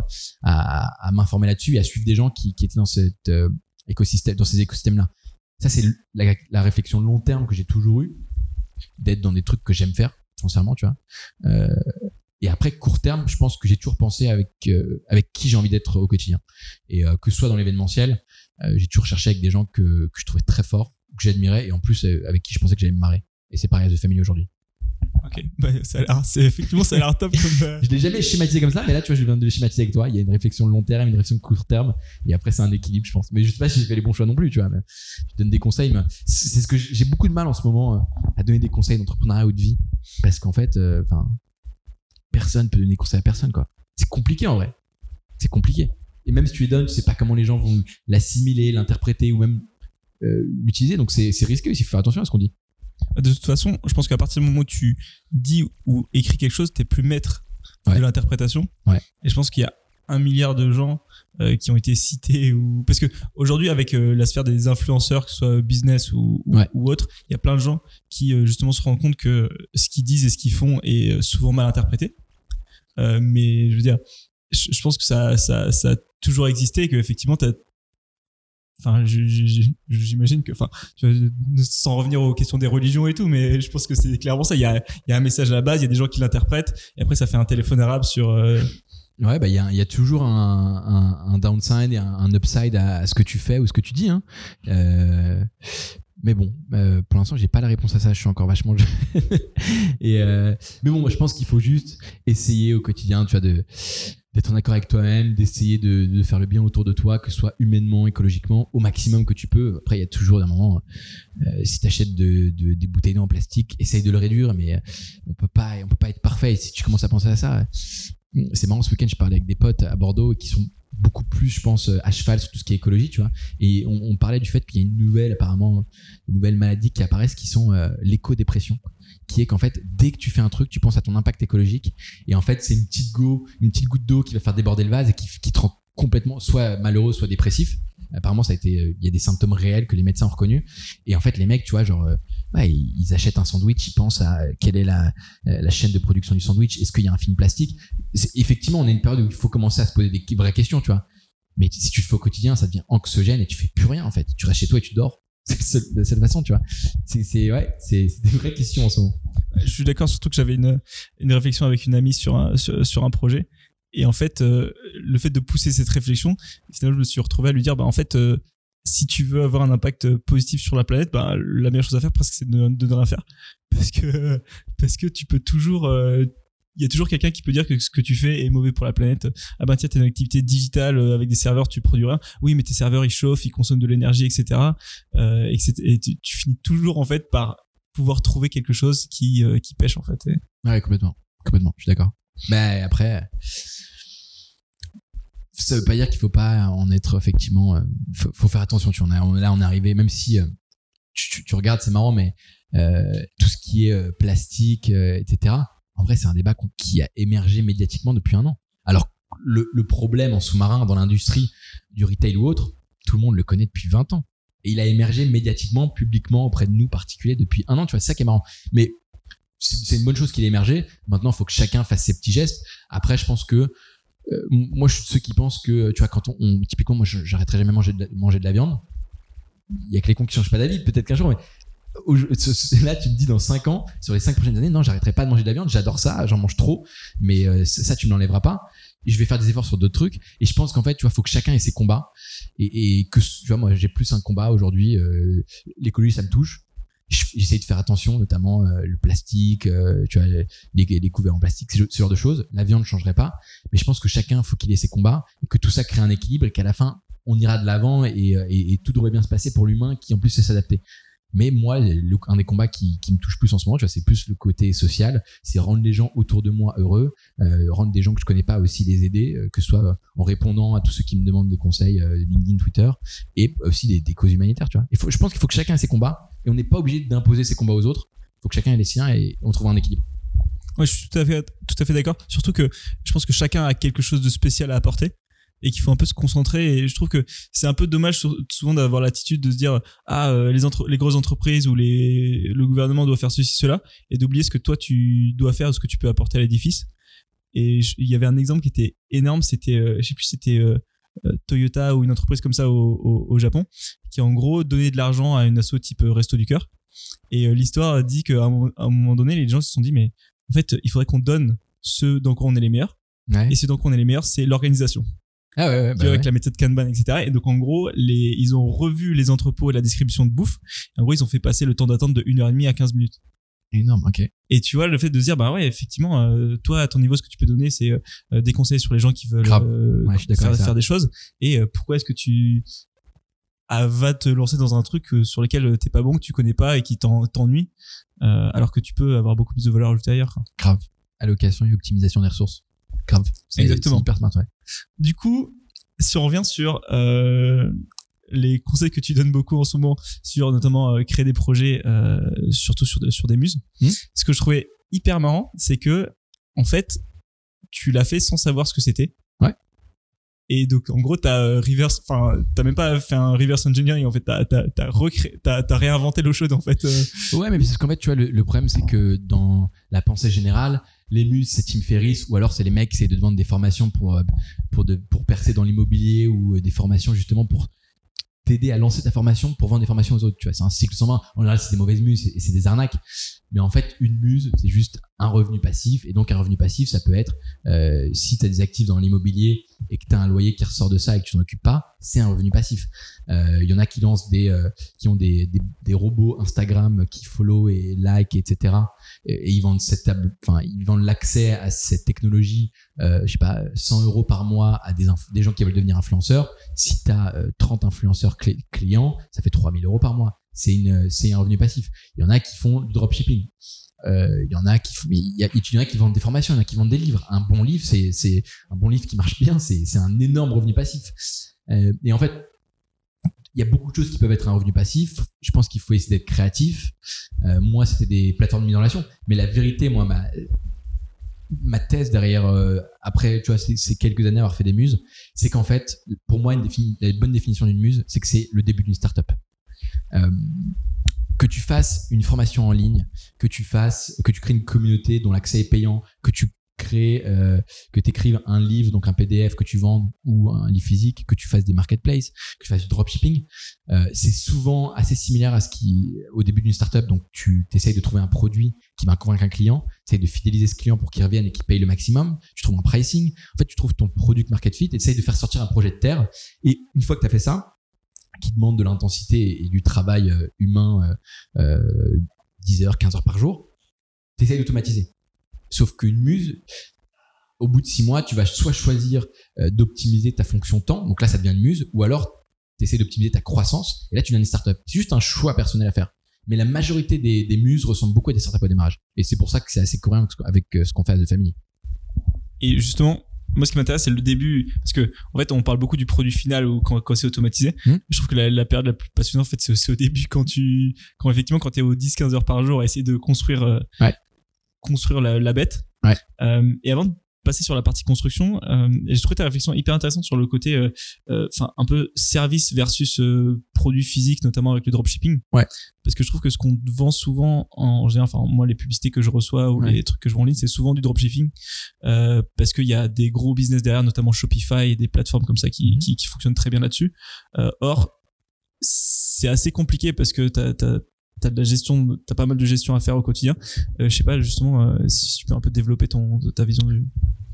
à, à m'informer là-dessus et à suivre des gens qui, qui étaient dans cet euh, écosystème, dans ces écosystèmes-là. Ça, c'est la réflexion long terme que j'ai toujours eue, d'être dans des trucs que j'aime faire foncièrement, tu vois. Euh, et après, court terme, je pense que j'ai toujours pensé avec, euh, avec qui j'ai envie d'être au quotidien. Et euh, que ce soit dans l'événementiel, j'ai toujours cherché avec des gens que, que je trouvais très forts, que j'admirais, et en plus avec qui je pensais que j'allais me marrer. Et c'est pareil de famille aujourd'hui.
Ok, bah, ça a l'air, effectivement ça a l'air top. Comme,
je l'ai jamais schématisé comme ça, mais là tu vois, je viens de le schématiser avec toi. Il y a une réflexion long terme, une réflexion court terme, et après c'est un équilibre, je pense. Mais je sais pas si j'ai fait les bons choix non plus, tu vois. Mais je donne des conseils, mais c'est ce que j'ai beaucoup de mal en ce moment à donner des conseils d'entrepreneuriat ou de vie, parce qu'en fait, enfin, personne peut donner des conseils à personne, quoi. C'est compliqué en vrai. C'est compliqué. Et même si tu les donnes, tu sais pas comment les gens vont l'assimiler, l'interpréter ou même euh, l'utiliser. Donc c'est risqué aussi. Il faut faire attention à ce qu'on dit.
De toute façon, je pense qu'à partir du moment où tu dis ou écris quelque chose, t'es plus maître de l'interprétation.
Ouais.
Et je pense qu'il y a un milliard de gens euh, qui ont été cités ou parce que aujourd'hui avec euh, la sphère des influenceurs que ce soit business ou, ou, ou autre il y a plein de gens qui euh, justement se rendent compte que ce qu'ils disent et ce qu'ils font est souvent mal interprété mais je veux dire je, je pense que ça, ça, ça a toujours existé et que effectivement t'as enfin j'imagine que enfin sans revenir aux questions des religions et tout mais je pense que c'est clairement ça il y a un message à la base il y a des gens qui l'interprètent et après ça fait un téléphone arabe sur euh...
ouais bah il y a, toujours un, downside et un, upside à, ce que tu fais ou ce que tu dis hein. euh, mais bon, euh, pour l'instant, j'ai pas la réponse à ça. Je suis encore vachement mais bon, moi, je pense qu'il faut juste essayer au quotidien, tu vois, de d'être en accord avec toi-même, d'essayer de, faire le bien autour de toi, que ce soit humainement, écologiquement, au maximum que tu peux. Après, il y a toujours des moments, euh, si tu achètes de, de, des bouteilles d'eau en plastique, essaye de le réduire, mais euh, on peut pas, peut pas être parfait. Et si tu commences à penser à ça, c'est marrant. Ce week-end, je parlais avec des potes à Bordeaux qui sont beaucoup plus, je pense, à cheval sur tout ce qui est écologie, tu vois. Et on, parlait du fait qu'il y a une nouvelle, apparemment, une nouvelle maladie qui apparaissent qui sont euh, l'éco-dépression qui est qu'en fait, dès que tu fais un truc, tu penses à ton impact écologique. Et en fait, c'est une petite go, une petite goutte d'eau qui va faire déborder le vase et qui, te rend complètement soit malheureux, soit dépressif. Apparemment, ça a été, il y a des symptômes réels que les médecins ont reconnus. Et en fait, les mecs, tu vois, genre, ouais, ils achètent un sandwich, ils pensent à quelle est la, la chaîne de production du sandwich. Est-ce qu'il y a un film plastique? Effectivement, on est une période où il faut commencer à se poser des vraies questions, tu vois. Mais si tu le fais au quotidien, ça devient anxiogène et tu fais plus rien en fait. Tu restes chez toi et tu dors. La seule façon, tu vois. C'est ouais, c'est des vraies questions en ce moment.
Je suis d'accord, surtout que j'avais une, une réflexion avec une amie sur un, sur, un projet. Et en fait, euh, le fait de pousser cette réflexion, finalement, je me suis retrouvé à lui dire, bah, en fait, euh, si tu veux avoir un impact positif sur la planète, bah, la meilleure chose à faire, presque, c'est de, de ne rien faire. Parce que, parce que tu peux toujours, euh, il y a toujours quelqu'un qui peut dire que ce que tu fais est mauvais pour la planète. Ah ben tiens, t'as une activité digitale avec des serveurs, tu produis rien. Oui, mais tes serveurs ils chauffent, ils consomment de l'énergie, etc. Euh, et, et tu, finis toujours en fait par pouvoir trouver quelque chose qui euh, qui pêche en fait.
Ouais, complètement, complètement. Je suis d'accord. Mais après, ça veut pas dire qu'il faut pas en être effectivement. Euh, faut, faut, faire attention. Tu en as, là, on est arrivé, même si euh, tu, regardes, c'est marrant, mais euh, tout ce qui est euh, plastique, etc en vrai, c'est un débat qui a émergé médiatiquement depuis un an. Alors, le, problème en sous-marin dans l'industrie du retail ou autre, tout le monde le connaît depuis 20 ans. Et il a émergé médiatiquement, publiquement, auprès de nous particuliers depuis un an. Tu vois, c'est ça qui est marrant. Mais c'est une bonne chose qu'il ait émergé. Maintenant, il faut que chacun fasse ses petits gestes. Après, je pense que euh, moi, je suis de ceux qui pensent que, tu vois, quand on, on typiquement, moi, j'arrêterai jamais de, manger de la viande. il y a que les cons qui changent pas d'avis. Peut-être qu'un jour, mais là, tu te dis dans 5 ans, sur les 5 prochaines années, non, j'arrêterai pas de manger de la viande, j'adore ça, j'en mange trop, mais euh, ça, tu me l'enlèveras pas. Je vais faire des efforts sur d'autres trucs. Et je pense qu'en fait, tu vois, faut que chacun ait ses combats. Et, que, tu vois, moi, j'ai plus un combat aujourd'hui. Euh, L'écologie, ça me touche. Je- J'essaye de faire attention, notamment euh, le plastique, tu vois, les, couverts en plastique, ce, genre de choses. La viande ne changerait pas. Mais je pense que chacun, faut qu'il ait ses combats et que tout ça crée un équilibre et qu'à la fin, on ira de l'avant et- et tout devrait bien se passer pour l'humain qui en plus sait s'adapter. Mais moi, un des combats qui, me touche plus en ce moment, tu vois, c'est plus le côté social, c'est rendre les gens autour de moi heureux, euh, rendre des gens que je connais pas aussi les aider, euh, que ce soit en répondant à tous ceux qui me demandent des conseils, euh, LinkedIn, Twitter, et aussi des, causes humanitaires, tu vois. Je pense qu'il faut que chacun ait ses combats et on n'est pas obligé d'imposer ses combats aux autres. Il faut que chacun ait les siens et on trouve un équilibre.
Je suis tout à fait, tout à fait d'accord. Surtout que je pense que chacun a quelque chose de spécial à apporter et qu'il faut un peu se concentrer. Et je trouve que c'est un peu dommage souvent d'avoir l'attitude de se dire ah euh, les, entre- les grosses entreprises ou les, le gouvernement doit faire ceci cela et d'oublier ce que toi tu dois faire, ce que tu peux apporter à l'édifice. Et il y avait un exemple qui était énorme. C'était, euh, je sais plus, c'était euh, euh, Toyota ou une entreprise comme ça au, au- au Japon qui en gros donnait de l'argent à une asso type Resto du cœur. Et l'histoire dit qu'à un, moment- à un moment donné, les gens se sont dit mais en fait, il faudrait qu'on donne ce dans quoi on est les meilleurs.
Ouais.
Et ce dans quoi on est les meilleurs, c'est l'organisation.
Ah ouais, ouais, bah
avec
ouais.
la méthode Kanban, etc. Et donc, en gros, les, ils ont revu les entrepôts et la distribution de bouffe. En gros, ils ont fait passer le temps d'attente de 1h30 à 15 minutes.
Énorme, ok.
Et tu vois, le fait de dire, bah ouais, effectivement, euh, toi, à ton niveau, ce que tu peux donner, c'est euh, des conseils sur les gens qui veulent euh,
Ouais,
faire, des choses. Et euh, pourquoi est-ce que tu ah, vas te lancer dans un truc euh, sur lequel euh, t'es pas bon, que tu connais pas et qui t'en- t'ennuie, euh, alors que tu peux avoir beaucoup plus de valeur ajoutée ailleurs.
Grave. Allocation et optimisation des ressources. Grave. C'est-
Exactement.
Hyper smart, ouais.
Du coup, si on revient sur euh, les conseils que tu donnes beaucoup en ce moment, sur notamment euh, créer des projets, euh, surtout sur, sur des muses,
Mhm.
ce que je trouvais hyper marrant, c'est que, en fait, tu l'as fait sans savoir ce que c'était.
Ouais.
Et donc, en gros, t'as reverse, enfin, t'as même pas fait un reverse engineering, en fait, t'as, t'as, t'as t'as, t'as réinventé l'eau chaude, en fait.
Ouais, mais parce qu'en fait, tu vois, le, le problème, c'est que dans la pensée générale, les muses, c'est Tim Ferriss, ou alors c'est les mecs qui essaient de vendre des formations pour, euh, pour, percer dans l'immobilier, ou euh, des formations justement pour t'aider à lancer ta formation pour vendre des formations aux autres. Tu vois, c'est un cycle sans fin. En général, c'est des mauvaises muses et c'est des arnaques. Mais en fait, une muse, c'est juste un revenu passif. Et donc, un revenu passif, ça peut être, euh, si tu as des actifs dans l'immobilier et que tu as un loyer qui ressort de ça et que tu t'en occupes pas, c'est un revenu passif. Euh, Il y en a qui lancent des, euh, qui ont des, des, robots Instagram qui follow et like, etc. Et, ils vendent cette table, enfin, ils vendent l'accès à cette technologie, euh, je sais pas, 100 euros par mois à des, des gens qui veulent devenir influenceurs. Si tu as 30 influenceurs clients, ça fait 3000 euros par mois. C'est c'est un revenu passif. Il y en a qui font du dropshipping. Euh, il y en a qui, il y, a, qui vendent des formations, il y en a qui vendent des livres. Un bon livre, c'est, un bon livre qui marche bien, c'est, un énorme revenu passif. Euh, et en fait, il y a beaucoup de choses qui peuvent être un revenu passif. Je pense qu'il faut essayer d'être créatif. Euh, moi, c'était des plateformes de mise en relation. Mais la vérité, moi, ma, ma thèse derrière, euh, après, tu vois, ces, quelques années avoir fait des muses, c'est qu'en fait, pour moi, une la bonne définition d'une muse, c'est que c'est le début d'une startup. Euh, que tu fasses une formation en ligne, que tu fasses, que tu crées une communauté dont l'accès est payant, que tu crées, euh, que tu écrives un livre, donc un PDF que tu vends ou un livre physique, que tu fasses des marketplaces, que tu fasses du dropshipping, euh, c'est souvent assez similaire à ce qui, au début d'une startup, donc tu essayes de trouver un produit qui va convaincre un client, tu de fidéliser ce client pour qu'il revienne et qu'il paye le maximum, tu trouves un pricing, en fait tu trouves ton product market fit, tu de faire sortir un projet de terre, et une fois que tu as fait ça, qui demande de l'intensité et du travail euh, humain euh, euh, 10 heures, 15 heures par jour, tu essayes d'automatiser. Sauf qu'une muse, au bout de 6 mois, tu vas soit choisir euh, d'optimiser ta fonction temps, donc là ça devient une muse, ou alors tu essaies d'optimiser ta croissance, et là tu deviens une startup. C'est juste un choix personnel à faire. Mais la majorité des, des muses ressemblent beaucoup à des startups au démarrage. Et c'est pour ça que c'est assez cohérent avec euh, ce qu'on fait à The Family.
Et justement, moi, ce qui m'intéresse, c'est le début. Parce que, en fait, on parle beaucoup du produit final ou quand, quand c'est automatisé.
Mhm.
Je trouve que la, la période la plus passionnante, en fait, c'est c'est au début quand tu, quand effectivement, quand t'es aux 10-15 heures par jour à essayer de construire, euh,
Ouais.
construire la, la bête.
Ouais.
Euh, et avant de passer sur la partie construction, euh, et j'ai trouvé ta réflexion hyper intéressante sur le côté, euh, euh, enfin, un peu service versus euh, produit physique, notamment avec le dropshipping.
Ouais.
Parce que je trouve que ce qu'on vend souvent en général, enfin, moi, les publicités que je reçois ou
Ouais.
les trucs que je vends en ligne, c'est souvent du dropshipping. Euh, parce qu'il y a des gros business derrière, notamment Shopify et des plateformes comme ça qui, qui, qui fonctionnent très bien là-dessus. Euh, or, c'est assez compliqué parce que t'as t'as t'as de la gestion, t'as pas mal de gestion à faire au quotidien. Euh, je sais pas justement euh, si tu peux un peu développer ton ta vision du.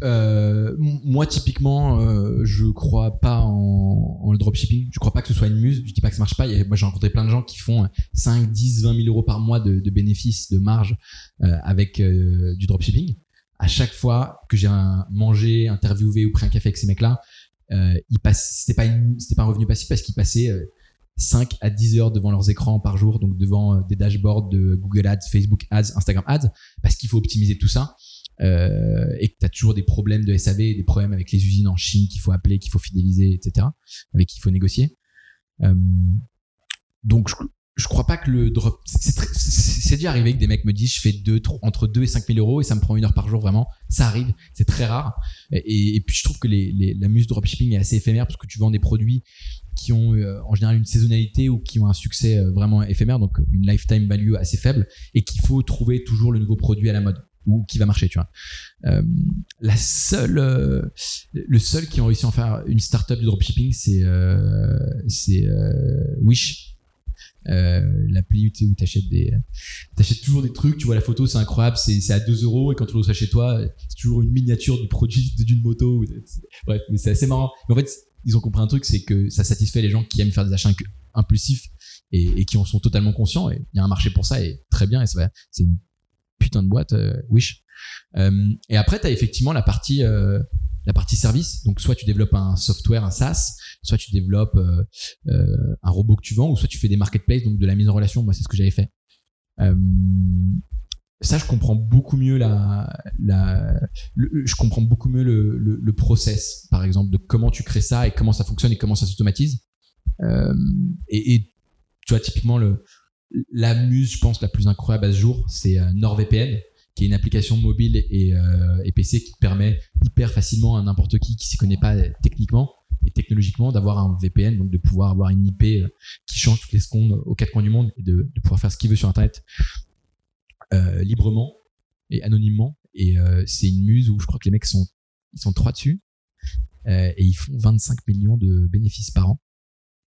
Euh, moi, typiquement, euh, je crois pas en, le dropshipping. Je crois pas que ce soit une muse. Je dis pas que ça marche pas. Moi, j'ai rencontré plein de gens qui font 5, 10, 20 000 euros par mois de, bénéfices, de marge euh, avec du dropshipping. À chaque fois que j'ai mangé, interviewé ou pris un café avec ces mecs-là, euh. C'était pas c'était pas un revenu passif parce qu'ils passaient euh, 5 à 10 heures devant leurs écrans par jour, donc devant euh, des dashboards de Google Ads, Facebook Ads, Instagram Ads, parce qu'il faut optimiser tout ça euh, et que tu as toujours des problèmes de SAV, des problèmes avec les usines en Chine qu'il faut appeler, qu'il faut fidéliser, etc., avec qui il faut négocier. Euh, donc, je, je crois pas que le drop. c'est- déjà arrivé que des mecs me disent je fais deux, trois- entre 2 et 5 000 euros et ça me prend une heure par jour, vraiment. Ça arrive, c'est très rare. Et, puis, je trouve que les, la muse dropshipping est assez éphémère parce que tu vends des produits qui ont euh, en général une saisonnalité ou qui ont un succès euh, vraiment éphémère, donc une lifetime value assez faible et qu'il faut trouver toujours le nouveau produit à la mode ou qui va marcher, tu vois. Euh, la seule, le seul qui ont réussi à en faire une startup du dropshipping, c'est c'est Wish. L'appli tu où t'achètes des t'achètes toujours des trucs tu vois la photo c'est incroyable c'est à 2 euros et quand tu le reçois chez toi c'est toujours une miniature du produit d'une moto bref mais c'est assez marrant mais en fait ils ont compris un truc c'est que ça satisfait les gens qui aiment faire des achats impulsifs et, qui en sont totalement conscients et il y a un marché pour ça et très bien et c'est une putain de boîte euh, Wish euh, et après, tu as effectivement la partie, euh, la partie service. Donc, soit tu développes un software, un SaaS, soit tu développes un robot que tu vends, ou soit tu fais des marketplaces, donc de la mise en relation. Moi, c'est ce que j'avais fait. Ça, je comprends beaucoup mieux la, le- je comprends beaucoup mieux le, process, par exemple, de comment tu crées ça et comment ça fonctionne et comment ça s'automatise. Euh, et, tu vois, typiquement, le, la muse, je pense, la plus incroyable à ce jour, c'est euh, NordVPN qui est une application mobile et, euh, et PC qui permet hyper facilement à n'importe qui qui s'y connaît pas techniquement et technologiquement d'avoir un VPN, donc de pouvoir avoir une IP qui change toutes les secondes aux quatre coins du monde et de pouvoir faire ce qu'il veut sur Internet euh, librement et anonymement. Et euh, c'est une muse où je crois que les mecs sont ils sont trois dessus euh, et ils font 25 millions de bénéfices par an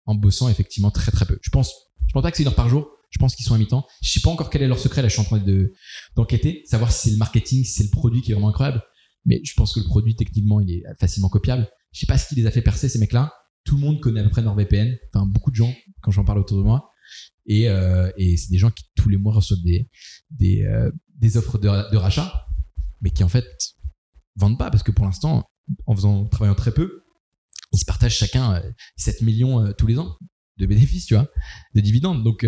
en bossant effectivement très très peu. Je pense je pense pas que c'est une heure par jour. Je pense qu'ils sont à mi-temps. Je sais pas encore quel est leur secret. Là, je suis en train de d'enquêter, savoir si c'est le marketing, si c'est le produit qui est vraiment incroyable. Mais je pense que le produit, techniquement, il est facilement copiable. Je sais pas ce qui les a fait percer, ces mecs-là. Tout le monde connaît à peu près NordVPN. Enfin, beaucoup de gens, quand j'en parle autour de moi. Et, euh, et c'est des gens qui, tous les mois, reçoivent des, euh, des offres de, de rachat, mais qui, en fait, vendent pas parce que pour l'instant, en faisant, travaillant très peu, ils se partagent chacun euh, 7 millions euh, tous les ans de bénéfices, tu vois, de dividendes. Donc,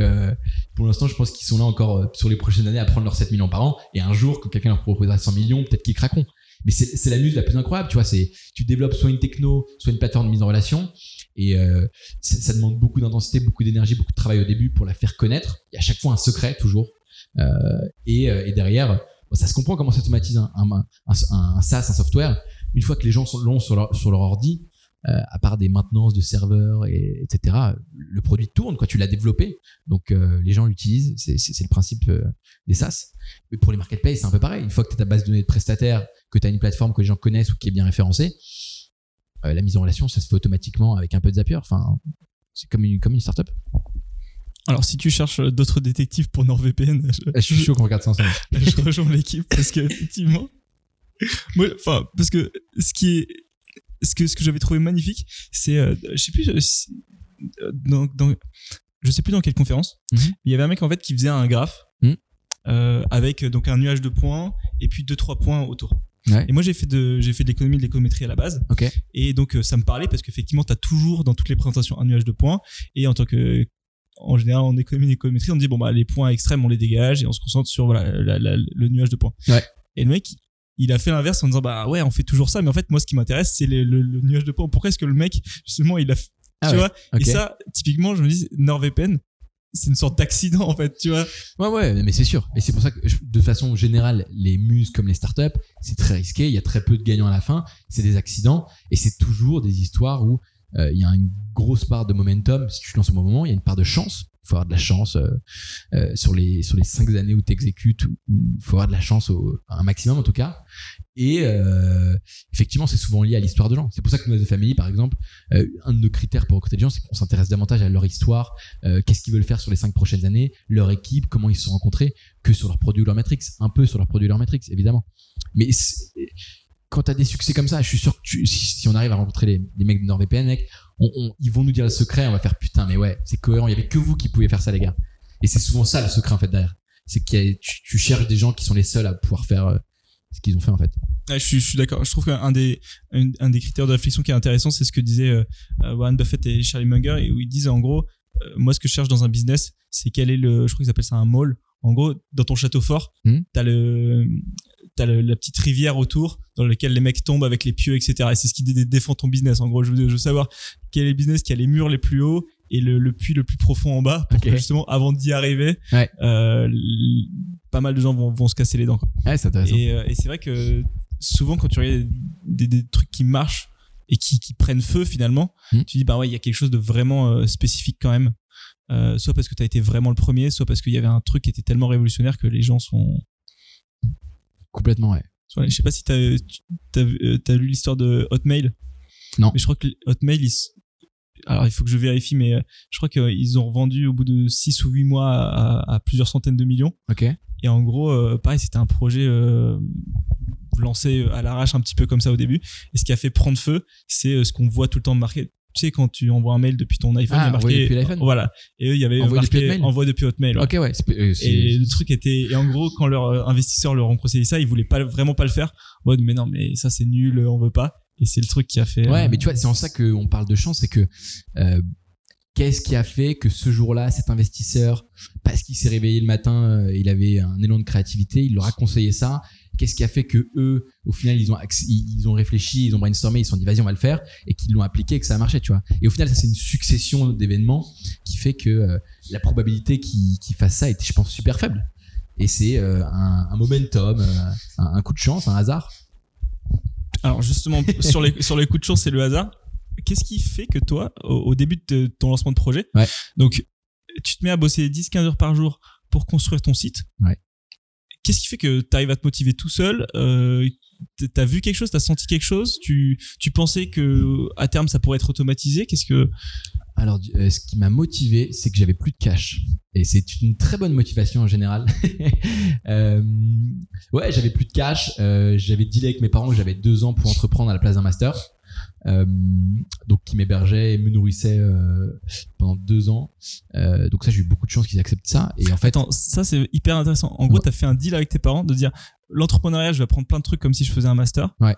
pour l'instant, je pense qu'ils sont là encore sur les prochaines années à prendre leurs 7 millions par an. Et un jour, quand quelqu'un leur proposera 100 millions, peut-être qu'ils craqueront. Mais c'est la muse la plus incroyable, tu vois. C'est tu développes soit une techno, soit une plateforme de mise en relation, et euh, ça, demande beaucoup d'intensité, beaucoup d'énergie, beaucoup de travail au début pour la faire connaître. Il y a à chaque fois un secret toujours, euh, et, euh, et derrière, ça se comprend comment s'automatise un, un, SaaS, un software. Une fois que les gens longs sur leur, ordi, à part des maintenances de serveurs et etc le produit tourne quoi. Tu l'as développé. Donc les gens l'utilisent. C'est le principe des SaaS. Mais pour les marketplaces c'est un peu pareil. Une fois que tu as ta base de données de prestataires que tu as une plateforme que les gens connaissent ou qui est bien référencée euh, la mise en relation ça se fait automatiquement avec un peu de Zapier enfin c'est comme une comme une startup
Alors, si tu cherches d'autres détectives pour NordVPN, je,
je suis chaud qu'on regarde ça ensemble
je rejoins l'équipe parce que effectivement, moi, enfin, parce que ce qui est, ce que ce que j'avais trouvé magnifique, c'est, euh, je sais plus, euh, si- euh, dans, dans, je sais plus dans quelle conférence,
Mhm.
il y avait un mec en fait qui faisait un graphe
Mhm.
euh, avec euh, donc un nuage de points et puis deux trois points autour.
Ouais.
Et moi j'ai fait de j'ai fait de l'économie de l'économétrie à la base.
ok
Et donc euh, ça me parlait parce qu'effectivement tu as toujours dans toutes les présentations un nuage de points et en tant que en général en économie et économétrie on dit bon bah les points extrêmes on les dégage et on se concentre sur voilà la- la- le nuage de points.
Ouais.
Et le mec il a fait l'inverse en disant bah ouais on fait toujours ça mais en fait moi ce qui m'intéresse c'est le, le- le nuage de points. Pourquoi est-ce que le mec justement il a
Ah
tu
ouais,
vois? Et ça typiquement je me dis NordVPN c'est une sorte d'accident en fait tu vois.
Ouais, ouais, mais c'est sûr. Et c'est pour ça que, de façon générale, les muses comme les startups, c'est très risqué. Il y a très peu de gagnants à la fin. C'est des accidents. Et c'est toujours des histoires où euh, il y a une grosse part de momentum. Si tu te lances au bon moment, il y a une part de chance. Faut avoir de la chance euh, euh, sur les sur les cinq années où tu exécutes il faut avoir de la chance au, un maximum en tout cas. Et euh, effectivement c'est souvent lié à l'histoire de gens. C'est pour ça que nous The Family par exemple un de nos critères pour recruter des gens c'est qu'on s'intéresse davantage à leur histoire qu'est-ce qu'ils veulent faire sur les cinq prochaines années leur équipe comment ils se sont rencontrés que sur leurs produits ou leurs métriques un peu sur leurs produits ou leurs métriques évidemment. Mais quand tu as des succès comme ça je suis sûr que si on arrive à rencontrer les, les mecs de NordVPN mec on, on- ils vont nous dire le secret, on va faire putain, mais ouais, c'est cohérent. Il y avait que vous qui pouviez faire ça, les gars. Et c'est souvent ça le secret en fait derrière. C'est que tu, tu cherches des gens qui sont les seuls à pouvoir faire euh, ce qu'ils ont fait en fait.
Ouais, je suis, je suis d'accord. Je trouve qu'un des, un, un des critères de réflexion qui est intéressant, c'est ce que disaient euh, euh, Warren Buffett et Charlie Munger, et où ils disent en gros, euh, moi, ce que je cherche dans un business, c'est quel est le, je crois qu'ils appellent ça un mall. En gros, dans ton château fort,
Mhm.
t'as le, t'as la petite rivière autour dans lequel les mecs tombent avec les pieux, etc. Et c'est ce qui dé- dé- défend ton business. En gros, je veux, je veux savoir quel est le business qui a les murs les plus hauts et le, le puits le plus profond en bas pour que justement, avant d'y arriver,
Ouais.
euh, pas mal de gens vont, vont se casser les dents. Quoi.
Ouais, c'est intéressant.
Et, euh, et c'est vrai que souvent, quand tu regardes des, des trucs qui marchent et qui, qui prennent feu finalement,
Mm.
tu dis, bah ouais, il y a quelque chose de vraiment euh, spécifique quand même. Soit parce que tu as été vraiment le premier, soit parce qu'il y avait un truc qui était tellement révolutionnaire que les gens sont.
Complètement, ouais.
Je sais pas si tu as, lu l'histoire de Hotmail.
Non.
Mais je crois que Hotmail, ils alors il faut que je vérifie, mais euh, je crois qu'ils ont revendu au bout de 6 ou 8 mois à, à plusieurs centaines de millions.
Ok.
Et en gros, euh, pareil, c'était un projet euh, lancé à l'arrache un petit peu comme ça au début. Et ce qui a fait prendre feu, c'est euh, ce qu'on voit tout le temps marqué. Tu sais, quand tu envoies un mail depuis ton iPhone,
Ah,
il y a
envoyer
marqué.
depuis l'iPhone.
Voilà. Et eux, il y avait
depuis
marqué
Hotmail
envoie depuis Hotmail. ouais.
Ok, ouais. euh,
Et le truc était, et en gros, quand leurs euh, investisseurs leur ont conseillé ça, ils voulaient pas vraiment pas le faire. Mode, mais non, mais ça c'est nul, on veut pas. Et c'est le truc qui a fait.
Ouais,
euh,
mais tu vois, c'est en ça qu'on parle de chance, c'est que euh, qu'est-ce qui a fait que ce jour-là, cet investisseur, parce qu'il s'est réveillé le matin, euh, il avait un élan de créativité, il leur a conseillé ça. Qu'est-ce qui a fait que eux, au final, ils ont ils ont réfléchi, ils ont brainstormé, ils se sont dit vas-y on va le faire et qu'ils l'ont appliqué et que ça a marché, tu vois. Et au final, ça c'est une succession d'événements qui fait que euh, la probabilité qu'ils fassent ça était, je pense, super faible. Et c'est euh, un, un momentum, euh, un, un coup de chance, un hasard.
Alors justement, sur les sur les coups de chance, c'est le hasard. Qu'est-ce qui fait que toi, au, au début de ton lancement de projet,
Ouais.
donc tu te mets à bosser 10-15 heures par jour pour construire ton site.
Ouais.
Qu'est-ce qui fait que tu arrives à te motiver tout seul euh, T'as vu quelque chose T'as senti quelque chose tu, pensais que à terme ça pourrait être automatisé Qu'est-ce que?
Alors, euh, ce qui m'a motivé, c'est que j'avais plus de cash. Et c'est une très bonne motivation en général. Euh, ouais, j'avais plus de cash. Euh, j'avais dealé avec mes parents que j'avais deux ans pour entreprendre à la place d'un master. Euh, donc, qui m'hébergeait et me nourrissait euh, pendant deux ans. Euh, donc ça, j'ai eu beaucoup de chance qu'ils acceptent ça. Et en fait,
Attends, ça c'est hyper intéressant. En gros,
Ouais.
t'as fait un deal avec tes parents de dire l'entrepreneuriat, je vais apprendre plein de trucs comme si je faisais un master.
Ouais.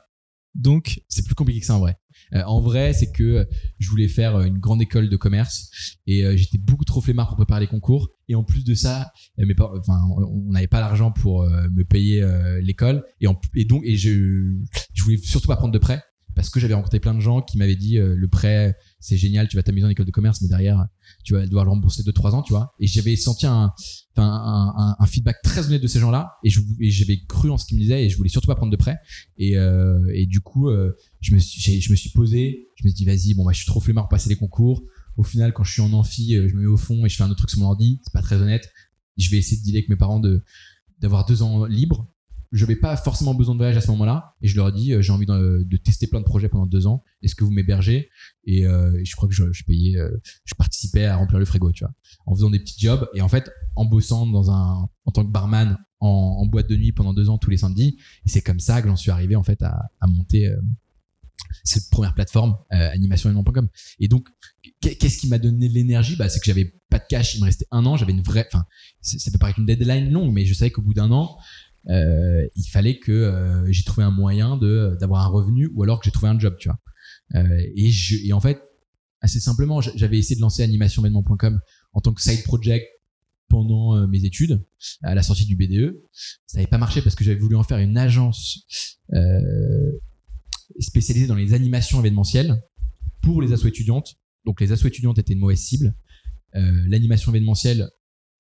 Donc,
c'est plus compliqué que ça en vrai. Euh, en vrai, c'est que je voulais faire une grande école de commerce et euh, j'étais beaucoup trop flemmard pour préparer les concours. Et en plus de ça, euh, mes parents, enfin, on n'avait pas l'argent pour me payer l'école et, en, et donc et je, je voulais surtout pas prendre de prêt parce que j'avais rencontré plein de gens qui m'avaient dit euh, le prêt c'est génial, tu vas t'amuser en école de commerce, mais derrière tu vas devoir le rembourser 2-3 ans, tu vois. Et j'avais senti un, feedback très honnête de ces gens-là et j'avais cru en ce qu'ils me disaient et je voulais surtout pas prendre de prêt. Et, euh, du coup, euh, je me suis, posé, je me suis dit vas-y, bon bah je suis trop flemmard pour passer les concours. Au final, quand je suis en amphi, je me mets au fond et je fais un autre truc sur mon ordi. C'est pas très honnête. Je vais essayer de dealer avec mes parents d'avoir deux ans libres. Je n'avais pas forcément besoin de voyage à ce moment-là et je leur ai dit euh, j'ai envie de, tester plein de projets pendant deux ans. Est-ce que vous m'hébergez? Et, euh, et je crois que je, payais, euh, je participais à remplir le frigo, tu vois, en faisant des petits jobs et en fait en bossant dans un en tant que barman en, boîte de nuit pendant deux ans tous les samedis. Et c'est comme ça que j'en suis arrivé en fait à, monter cette première plateforme euh. Et donc qu'est- qu'est-ce qui m'a donné l'énergie? Bah, c'est que j'avais pas de cash, il me restait un an, j'avais une vraie, enfin ça peut paraître une deadline longue, mais je savais qu'au bout d'un an euh, il fallait que euh, j'ai trouvé un moyen de d'avoir un revenu ou alors que j'ai trouvé un job, tu vois. Euh, et, je, et en fait, assez simplement, j'avais essayé de lancer animationvénement.com en tant que side project pendant mes études à la sortie du BDE. Ça n'avait pas marché parce que j'avais voulu en faire une agence spécialisée dans les animations événementielles pour les assos étudiantes. Donc les assos étudiantes étaient une mauvaise cible. L'animation événementielle,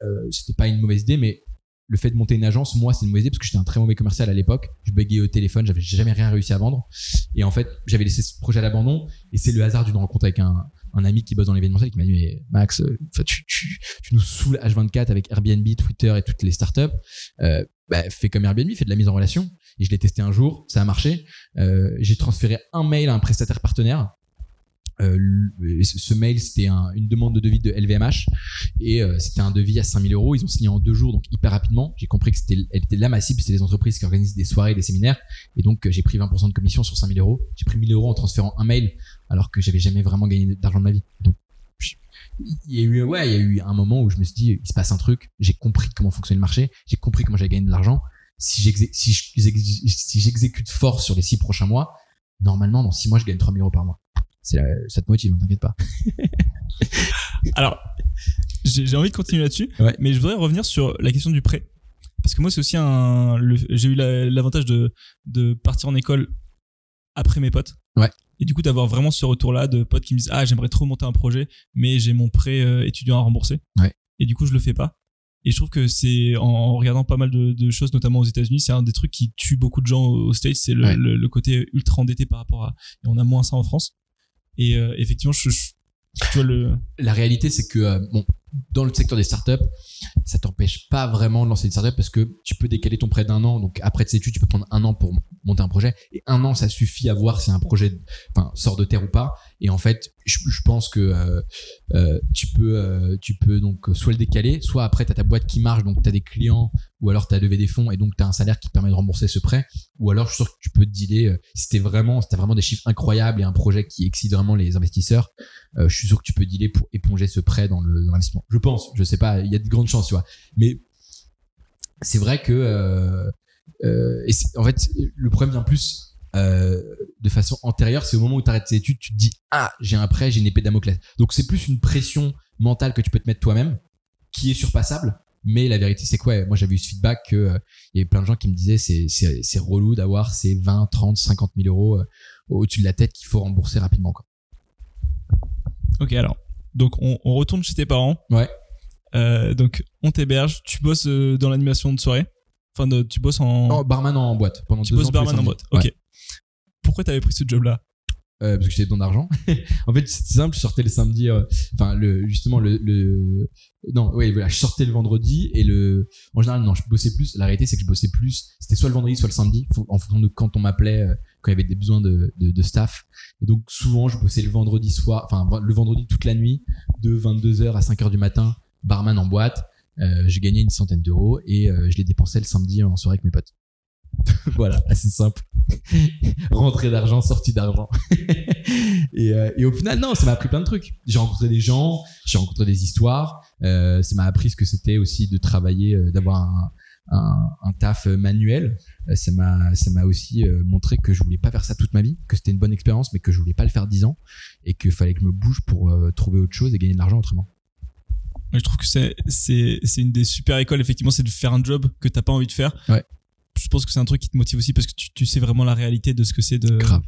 euh, c'était pas une mauvaise idée, mais le fait de monter une agence, moi, c'est une mauvaise idée parce que j'étais un très mauvais commercial à l'époque. Je bégayais au téléphone, j'avais jamais rien réussi à vendre. Et en fait, j'avais laissé ce projet à l'abandon. Et c'est le hasard d'une rencontre avec un, ami qui bosse dans l'événementiel qui m'a dit mais Max, euh, tu, tu, tu nous saoules H24 avec Airbnb, Twitter et toutes les startups. Euh, bah, fais comme Airbnb, fais de la mise en relation. Et je l'ai testé un jour, ça a marché. Euh, j'ai transféré un mail à un prestataire partenaire. Euh, ce mail, c'était un- une demande de devis de LVMH et euh, c'était un devis à 5000 euros. Ils ont signé en deux jours, donc hyper rapidement. J'ai compris que c'était, elle était là ma cible, c'était les entreprises qui organisent des soirées, des séminaires. Et donc, euh, j'ai pris 20% de commission sur 5000 euros. J'ai pris 1000 euros en transférant un mail alors que j'avais jamais vraiment gagné d'argent de ma vie. Donc, il y a eu, ouais, il y a eu un moment où je me suis dit, il se passe un truc. J'ai compris comment fonctionnait le marché. J'ai compris comment j'allais gagner de l'argent. Si j'exé- si si j'exécute fort sur les six prochains mois, normalement, dans six mois, je gagne 3000 euros par mois. C'est la- ça te motive, hein, t'inquiète pas.
Alors, j'ai envie de continuer là-dessus,
Ouais.
mais je voudrais revenir sur la question du prêt. Parce que moi, c'est aussi un. J'ai eu la- l'avantage de, de partir en école après mes potes.
Ouais.
Et du coup, d'avoir vraiment ce retour-là de potes qui me disent Ah, j'aimerais trop monter un projet, mais j'ai mon prêt euh, étudiant à rembourser.
Ouais.
Et du coup, je le fais pas. Et je trouve que c'est, en, en regardant pas mal de, de choses, notamment aux États-Unis, c'est un des trucs qui tue beaucoup de gens aux States, c'est le,
Ouais.
le, le côté ultra endetté par rapport à. Et on a moins ça en France. Et euh, effectivement.
La réalité, c'est que, euh, bon, dans le secteur des startups, ça t'empêche pas vraiment de lancer une startup parce que tu peux décaler ton prêt d'un an. Donc, après tes études, tu peux prendre un an pour monter un projet. Et un an, ça suffit à voir si un projet sort de terre ou pas. Et en fait, je, pense que euh, euh, tu peux euh, tu peux donc soit le décaler, soit après, tu as ta boîte qui marche, donc tu as des clients, ou alors tu as levé des fonds et donc tu as un salaire qui permet de rembourser ce prêt. Ou alors, je suis sûr que tu peux te dealer, si t'es vraiment, si t'as vraiment des chiffres incroyables et un projet qui excite vraiment les investisseurs, je suis sûr que tu peux dealer pour éponger ce prêt dans l'investissement. Je pense, je sais pas, il y a de grandes chances, tu vois. Mais c'est vrai que, en fait, le problème vient plus euh, de façon antérieure, c'est au moment où tu arrêtes tes études, tu te dis ah j'ai un prêt, j'ai une épée de Damoclès. Donc c'est plus une pression mentale que tu peux te mettre toi-même, qui est surpassable. Mais la vérité c'est quoi Moi j'avais eu ce feedback que euh, il y avait plein de gens qui me disaient c'est c'est relou d'avoir ces 20, 30, 50 000 euros euh, au-dessus de la tête qu'il faut rembourser rapidement. Quoi.
Ok, alors. Donc, on, on retourne chez tes parents.
Ouais.
Euh, donc, on t'héberge. Tu bosses dans l'animation de soirée? Enfin, de- tu bosses en.
Oh, barman en boîte pendant
tu
deux
bosses
ans.
barman en boîte.
Ouais.
Pourquoi t'avais pris ce job-là
Euh, parce que j'avais besoin d'argent. en fait, c'est simple, je sortais le samedi, euh, enfin le justement le, le non, oui, voilà, je sortais le vendredi et le en général non, je bossais plus. La réalité c'est que je bossais plus. C'était soit le vendredi, soit le samedi, en fonction de quand on m'appelait, euh, quand il y avait des besoins de, de, de staff. Et donc souvent je bossais le vendredi soir, enfin le vendredi toute la nuit, de 22h à 5h du matin, barman en boîte. Euh, j'ai gagné une centaine d'euros et je les dépensais le samedi en soirée avec mes potes. voilà, assez simple. Rentrée d'argent, sortie d'argent. et, euh, et au final, non, ça m'a appris plein de trucs. J'ai rencontré des gens, j'ai rencontré des histoires. Euh, ça m'a appris ce que c'était aussi de travailler, euh, d'avoir un, un, un taf manuel. Ça m'a, ça m'a aussi montré que je voulais pas faire ça toute ma vie, que c'était une bonne expérience, mais que je voulais pas le faire dix ans et qu'il fallait que je me bouge pour trouver autre chose et gagner de l'argent autrement.
Je trouve que c'est c'est c'est une des super écoles effectivement, c'est de faire un job que t'as pas envie de faire.
Ouais.
Je pense que c'est un truc qui te motive aussi parce que tu, sais vraiment la réalité de ce que c'est de.
Grave.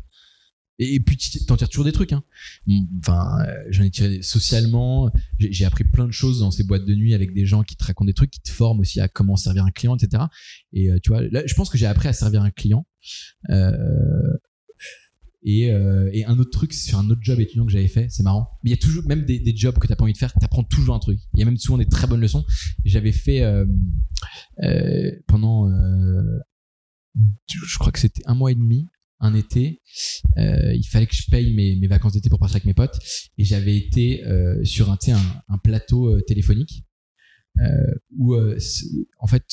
Et, puis tu t'en tires toujours des trucs. Hein. Enfin, euh, j'en ai tiré socialement. J'ai appris plein de choses dans ces boîtes de nuit avec des gens qui te racontent des trucs, qui te forment aussi à comment servir un client, etc. Et euh, tu vois, je pense que j'ai appris à servir un client. Euh, et, euh, et un autre truc, c'est sur un autre job étudiant que j'avais fait, c'est marrant. Il y a toujours, même des, jobs que t'as pas envie de faire, t'apprends toujours un truc. Il y a même souvent des très bonnes leçons. J'avais fait euh, euh, pendant, je crois que c'était un mois et demi, un été, il fallait que je paye mes, vacances d'été pour partir avec mes potes. Et j'avais été sur un, un, plateau téléphonique où, en fait,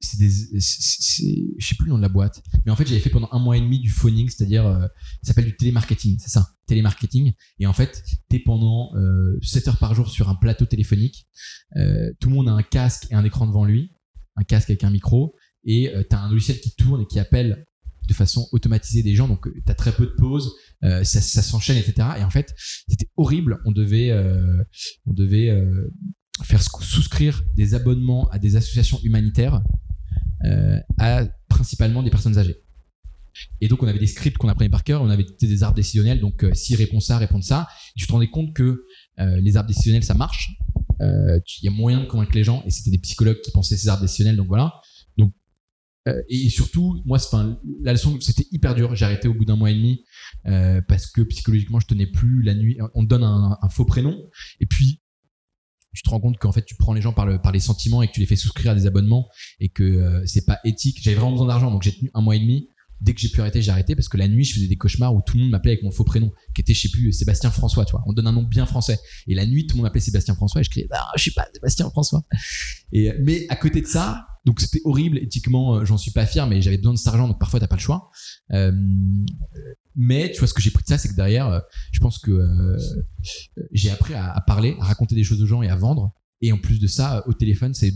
c'est des, je sais plus le nom de la boîte, mais en fait j'avais fait pendant un mois et demi du phoning, c'est-à-dire euh, ça s'appelle du télémarketing, c'est ça, télémarketing. Et en fait, t'es pendant euh, 7 heures par jour sur un plateau téléphonique. Euh, tout le monde a un casque et un écran devant lui, un casque avec un micro, et euh, t'as un logiciel qui tourne et qui appelle de façon automatisée des gens, donc euh, t'as très peu de pauses, ça, ça s'enchaîne, etc. Et en fait, c'était horrible. On devait, on devait faire sou- souscrire des abonnements à des associations humanitaires à principalement des personnes âgées. Et donc on avait des scripts qu'on apprenait par cœur, on avait des arbres décisionnels, donc euh, si répond ça, répond ça. Et tu te rendais compte que euh, les arbres décisionnels ça marche, Euh, Il y a moyen de convaincre les gens et c'était des psychologues qui pensaient ces arts décisionnels. Donc voilà. Donc euh, et surtout, moi, la leçon, c'était hyper dur. J'ai arrêté au bout d'un mois et demi euh, parce que psychologiquement, je tenais plus la nuit. On te donne un faux prénom et puis tu te rends compte qu'en fait, tu prends les gens par, le, par les sentiments et que tu les fais souscrire à des abonnements et que euh, c'est pas éthique. J'avais vraiment besoin d'argent, donc j'ai tenu un mois et demi. Dès que j'ai pu arrêter, j'ai arrêté parce que la nuit, je faisais des cauchemars où tout le monde m'appelait avec mon faux prénom, qui était, je sais plus, Sébastien François, tu vois. On donne un nom bien français. Et la nuit, tout le monde m'appelait Sébastien François et je criais, ah, je suis pas Sébastien François. Et, mais à côté de ça, donc c'était horrible, éthiquement, euh, j'en suis pas fier, mais j'avais besoin de cet argent, donc parfois t'as pas le choix. Euh, mais tu vois, ce que j'ai pris de ça, c'est que derrière, euh, je pense que euh, j'ai appris à, parler, à raconter des choses aux gens et à vendre. Et en plus de ça, au téléphone, c'est,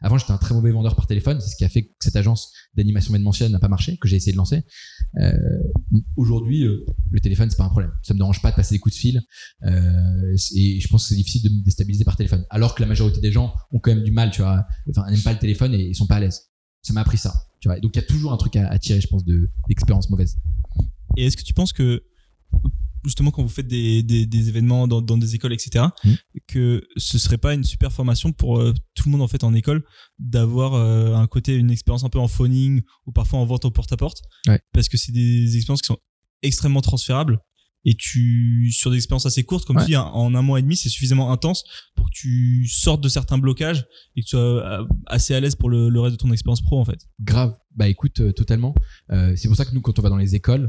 avant j'étais un très mauvais vendeur par téléphone, c'est ce qui a fait que cette agence d'animation événementielle n'a pas marché, que j'ai essayé de lancer. Euh, aujourd'hui, le téléphone, c'est pas un problème. Ça me dérange pas de passer des coups de fil. Et je pense que c'est difficile de me déstabiliser par téléphone. Alors que la majorité des gens ont quand même du mal, tu vois. Enfin, n'aiment pas le téléphone et ils sont pas à l'aise. Ça m'a appris ça, donc il y a toujours un truc à, tirer, je pense, de d'expériences mauvaises.
Et est-ce que tu penses que, justement, quand vous faites des, des, des événements dans, dans des écoles, etc.,
Mm.
que ce serait pas une super formation pour euh, tout le monde, en fait, en école, d'avoir euh, un côté, une expérience un peu en phoning ou parfois en vente au porte-à-porte?
Ouais.
Parce que c'est des expériences qui sont extrêmement transférables. Et tu, sur des expériences assez courtes, comme
Ouais.
tu dis, en un mois et demi, c'est suffisamment intense pour que tu sortes de certains blocages et que tu sois euh, assez à l'aise pour le, le reste de ton expérience pro, en fait.
Grave. Bah écoute, euh, totalement. Euh, c'est pour ça que nous, quand on va dans les écoles,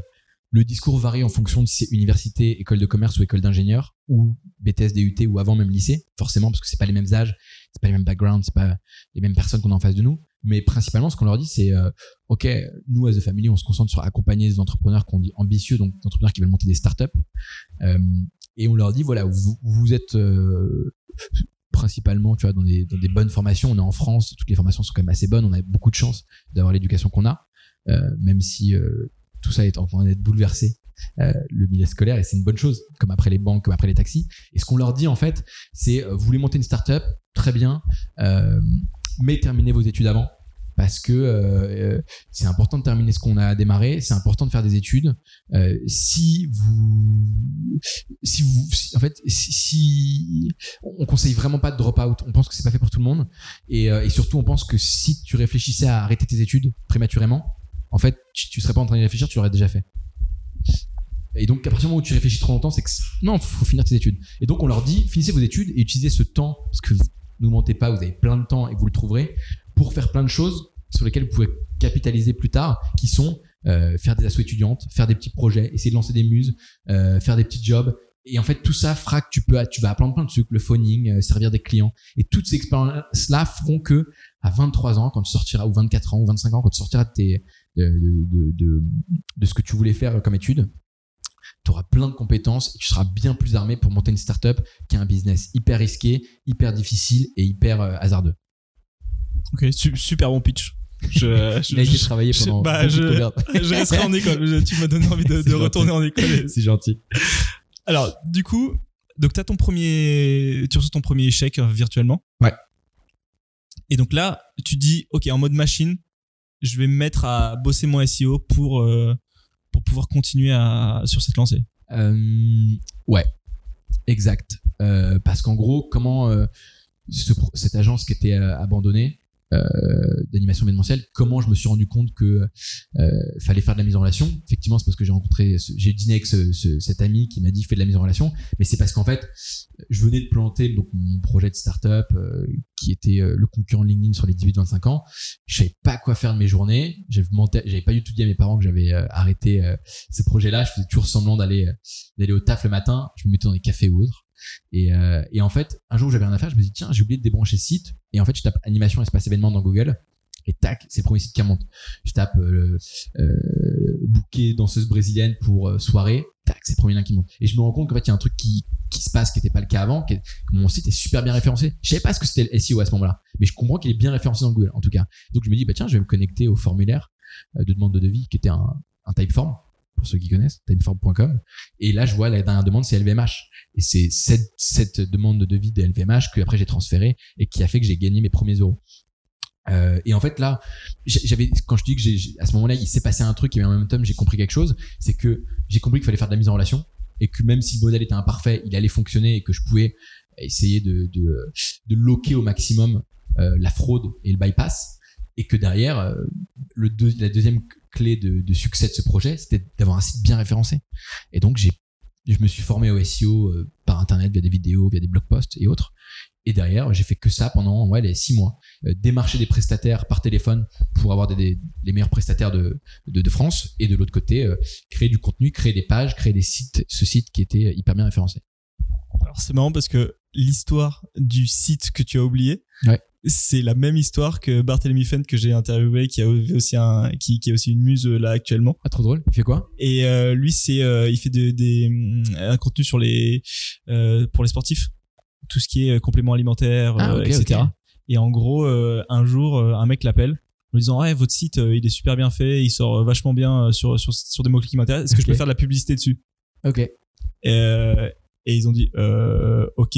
le discours varie en fonction de si c'est université, école de commerce ou école d'ingénieur, ou BTS, DUT, ou avant même lycée, forcément, parce que c'est pas les mêmes âges, c'est pas les mêmes backgrounds, c'est pas les mêmes personnes qu'on a en face de nous. Mais principalement, ce qu'on leur dit, c'est euh, OK, nous, as a family, on se concentre sur accompagner des entrepreneurs qu'on dit ambitieux, donc des entrepreneurs qui veulent monter des startups. Euh, et on leur dit voilà, vous, êtes euh, principalement, tu vois, dans des, dans des bonnes formations. On est en France, toutes les formations sont quand même assez bonnes. On a beaucoup de chance d'avoir l'éducation qu'on a, même si tout ça est en train d'être bouleversé. euh, le milieu scolaire et c'est une bonne chose comme après les banques comme après les taxis et ce qu'on leur dit en fait c'est euh, vous voulez monter une startup très bien euh, mais terminez vos études avant parce que c'est important de terminer ce qu'on a démarré, c'est important de faire des études. Si vous, si vous, en fait, si, si- on conseille vraiment pas de drop out, on pense que c'est pas fait pour tout le monde, et surtout on pense que si tu réfléchissais à arrêter tes études prématurément, en fait, tu, tu serais pas en train d'y réfléchir, tu l'aurais déjà fait. Et donc, à partir du moment où tu réfléchis trop longtemps, c'est que non, faut finir tes études. Et donc, on leur dit, finissez vos études et utilisez ce temps, parce que vous ne mentez pas, vous avez plein de temps et vous le trouverez, pour faire plein de choses sur lesquelles vous pouvez capitaliser plus tard, qui sont euh, faire des assos étudiantes, faire des petits projets, essayer de lancer des muses, euh, faire des petits jobs. Et en fait, tout ça fera que tu peux, tu vas apprendre plein de trucs, le phoning, euh, servir des clients. Et toutes ces expériences-là feront que, à 23 ans, quand tu sortiras, ou 24 ans, ou 25 ans, quand tu sortiras de, tes, de, de, de, ce que tu voulais faire comme étude, tu auras plein de compétences et tu seras bien plus armé pour monter une startup qui a un business hyper risqué, hyper difficile et hyper euh, hasardeux.
Ok, su- super bon pitch. Je, je- je-
travaillé
je-
pendant
bah, je- je resterai en école. Je- Tu m'as donné envie de, retourner en école.
C'est gentil.
Alors, du coup, donc t'as ton premier, tu reçois ton premier échec euh, virtuellement.
Ouais.
Et donc là, tu dis, ok, en mode machine, je vais me mettre à bosser mon SEO pour euh, pour pouvoir continuer sur cette lancée.
Euh, ouais, exact. Euh, parce qu'en gros, comment euh, cette agence qui était abandonnée d'animation événementielle, comment je me suis rendu compte que euh, fallait faire de la mise en relation. Effectivement, c'est parce que j'ai rencontré, j'ai dîné avec ce, ce- cet ami qui m'a dit fais de la mise en relation, mais c'est parce qu'en fait, je venais de planter donc mon projet de startup euh, qui était euh, le concurrent de LinkedIn sur les 18-25 ans. Je savais pas quoi faire de mes journées. J'avais pas du tout dit à mes parents que j'avais euh, arrêté euh, ce projet-là. Je faisais toujours semblant d'aller euh, d'aller au taf le matin. Je me mettais dans des cafés ou autres. Et, euh, et en fait, un jour où j'avais rien à faire, je me dis tiens, j'ai oublié de débrancher site. Et en fait, je tape animation espace événement dans Google. Et tac, c'est le premier site qui remonte. Je tape euh, euh, bouquet danseuse brésilienne pour soirée. Tac, c'est le premier lien qui monte. Et je me rends compte qu'en fait, il y a un truc qui, se passe qui n'était pas le cas avant. mon site est super bien référencé. Je savais pas ce que c'était le SEO à ce moment-là. Mais je comprends qu'il est bien référencé dans Google, en tout cas. Donc je me dis, bah tiens, je vais me connecter au formulaire de demande de devis qui était un, un typeform, pour ceux qui connaissent, typeform.com. Et là, je vois la dernière demande, c'est LVMH. Et c'est cette, demande de devis de LVMH que après j'ai transféré et qui a fait que j'ai gagné mes premiers euros. Euh, et en fait là, j'avais quand je dis que j'ai- à ce moment-là, il s'est passé un truc et en même temps j'ai compris quelque chose, c'est que j'ai compris qu'il fallait faire de la mise en relation et que même si le modèle était imparfait, il allait fonctionner et que je pouvais essayer de, de, de loquer au maximum euh, la fraude et le bypass. Et que derrière, euh, le deux- la deuxième clé de, de succès de ce projet, c'était d'avoir un site bien référencé. Et donc, j'ai, je me suis formé au SEO euh, par Internet, via des vidéos, via des blog posts et autres. Et derrière, j'ai fait que ça pendant ouais, les six mois. Euh, démarcher des prestataires par téléphone pour avoir des, des- les meilleurs prestataires de, de, de France. Et de l'autre côté, euh, créer du contenu, créer des pages, créer des sites, ce site qui était hyper bien référencé.
Alors c'est marrant parce que l'histoire du site que tu as oublié,
Ouais.
C'est la même histoire que Barthélemy Fent que j'ai interviewé, qui a aussi un, qui, qui est aussi une muse euh, là actuellement.
Ah, trop drôle. Il fait quoi?
Et euh, lui, c'est, euh, il fait de- des, un contenu sur les, euh, pour les sportifs, tout ce qui est compléments alimentaires,
Ah,
etc. Et en gros, un jour, un mec l'appelle en lui disant ouais votre site il est super bien fait, il sort vachement bien sur sur, sur des mots clés qui m'intéressent. Est-ce que je peux faire de la publicité dessus?
Ok.
et, ils ont dit ok.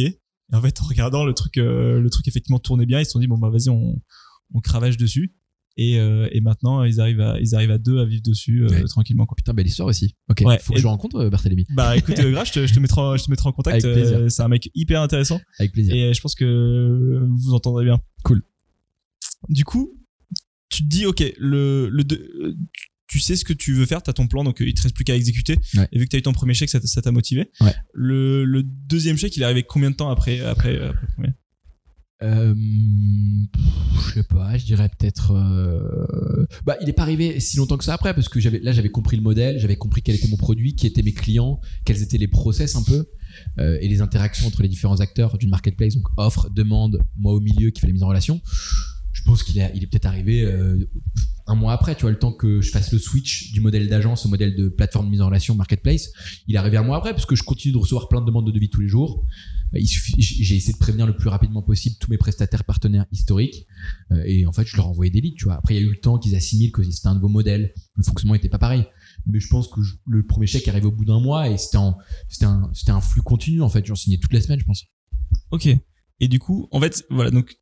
Et en fait, en regardant le truc, euh, le truc effectivement tournait bien, ils se sont dit bon bah vas-y on on cravache dessus. Et, euh, et maintenant ils arrivent à ils arrivent à deux à vivre dessus euh,
Ouais.
tranquillement quoi.
Putain, belle histoire aussi. Ok.
Ouais.
Faut que
Et-
je rencontre, Barthélémy.
Bah écoute, grave, je te, je te mettrai en, je te mettrai en contact. C'est un mec hyper intéressant
Avec plaisir.
et je pense que vous entendrez bien.
Cool.
Du coup, tu te dis ok, le le tu sais ce que tu veux faire, t'as ton plan, donc euh, il te reste plus qu'à exécuter.
Ouais.
Et vu que t'as eu ton premier chèque, ça t'a- ça t'a motivé.
Ouais.
Le, le deuxième chèque, il est arrivé combien de temps après après, après le premier?
Euh, je sais pas, je dirais peut-être. euh, Bah, il est pas arrivé si longtemps que ça après, parce que j'avais là j'avais compris le modèle, j'avais compris quel était mon produit, qui étaient mes clients, quels étaient les process un peu euh, et les interactions entre les différents acteurs d'une marketplace, donc offre, demande, moi au milieu qui fait la mise en relation. Je pense qu'il est, il est peut-être arrivé euh, un mois après, tu vois, le temps que je fasse le switch du modèle d'agence au modèle de plateforme de mise en relation marketplace. Il est arrivé un mois après, parce que je continue de recevoir plein de demandes de devis tous les jours. J'ai essayé de prévenir le plus rapidement possible tous mes prestataires partenaires historiques. Euh, et en fait, je leur envoyais des leads, tu vois. Après, il y a eu le temps qu'ils assimilent que c'était un nouveau modèle. Le fonctionnement était pas pareil. Mais je pense que le premier chèque arrivé au bout d'un mois et c'était un flux continu, en fait. J'en signais toutes les semaines, je pense.
Ok. Et du coup, en fait, voilà, donc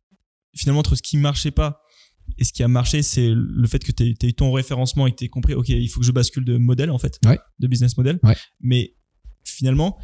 finalement, entre ce qui marchait pas et ce qui a marché, c'est le fait que tu eu ton référencement et que tu compris, ok, il faut que je bascule de modèle, en fait,
Ouais.
de business model.
Ouais.
Mais finalement,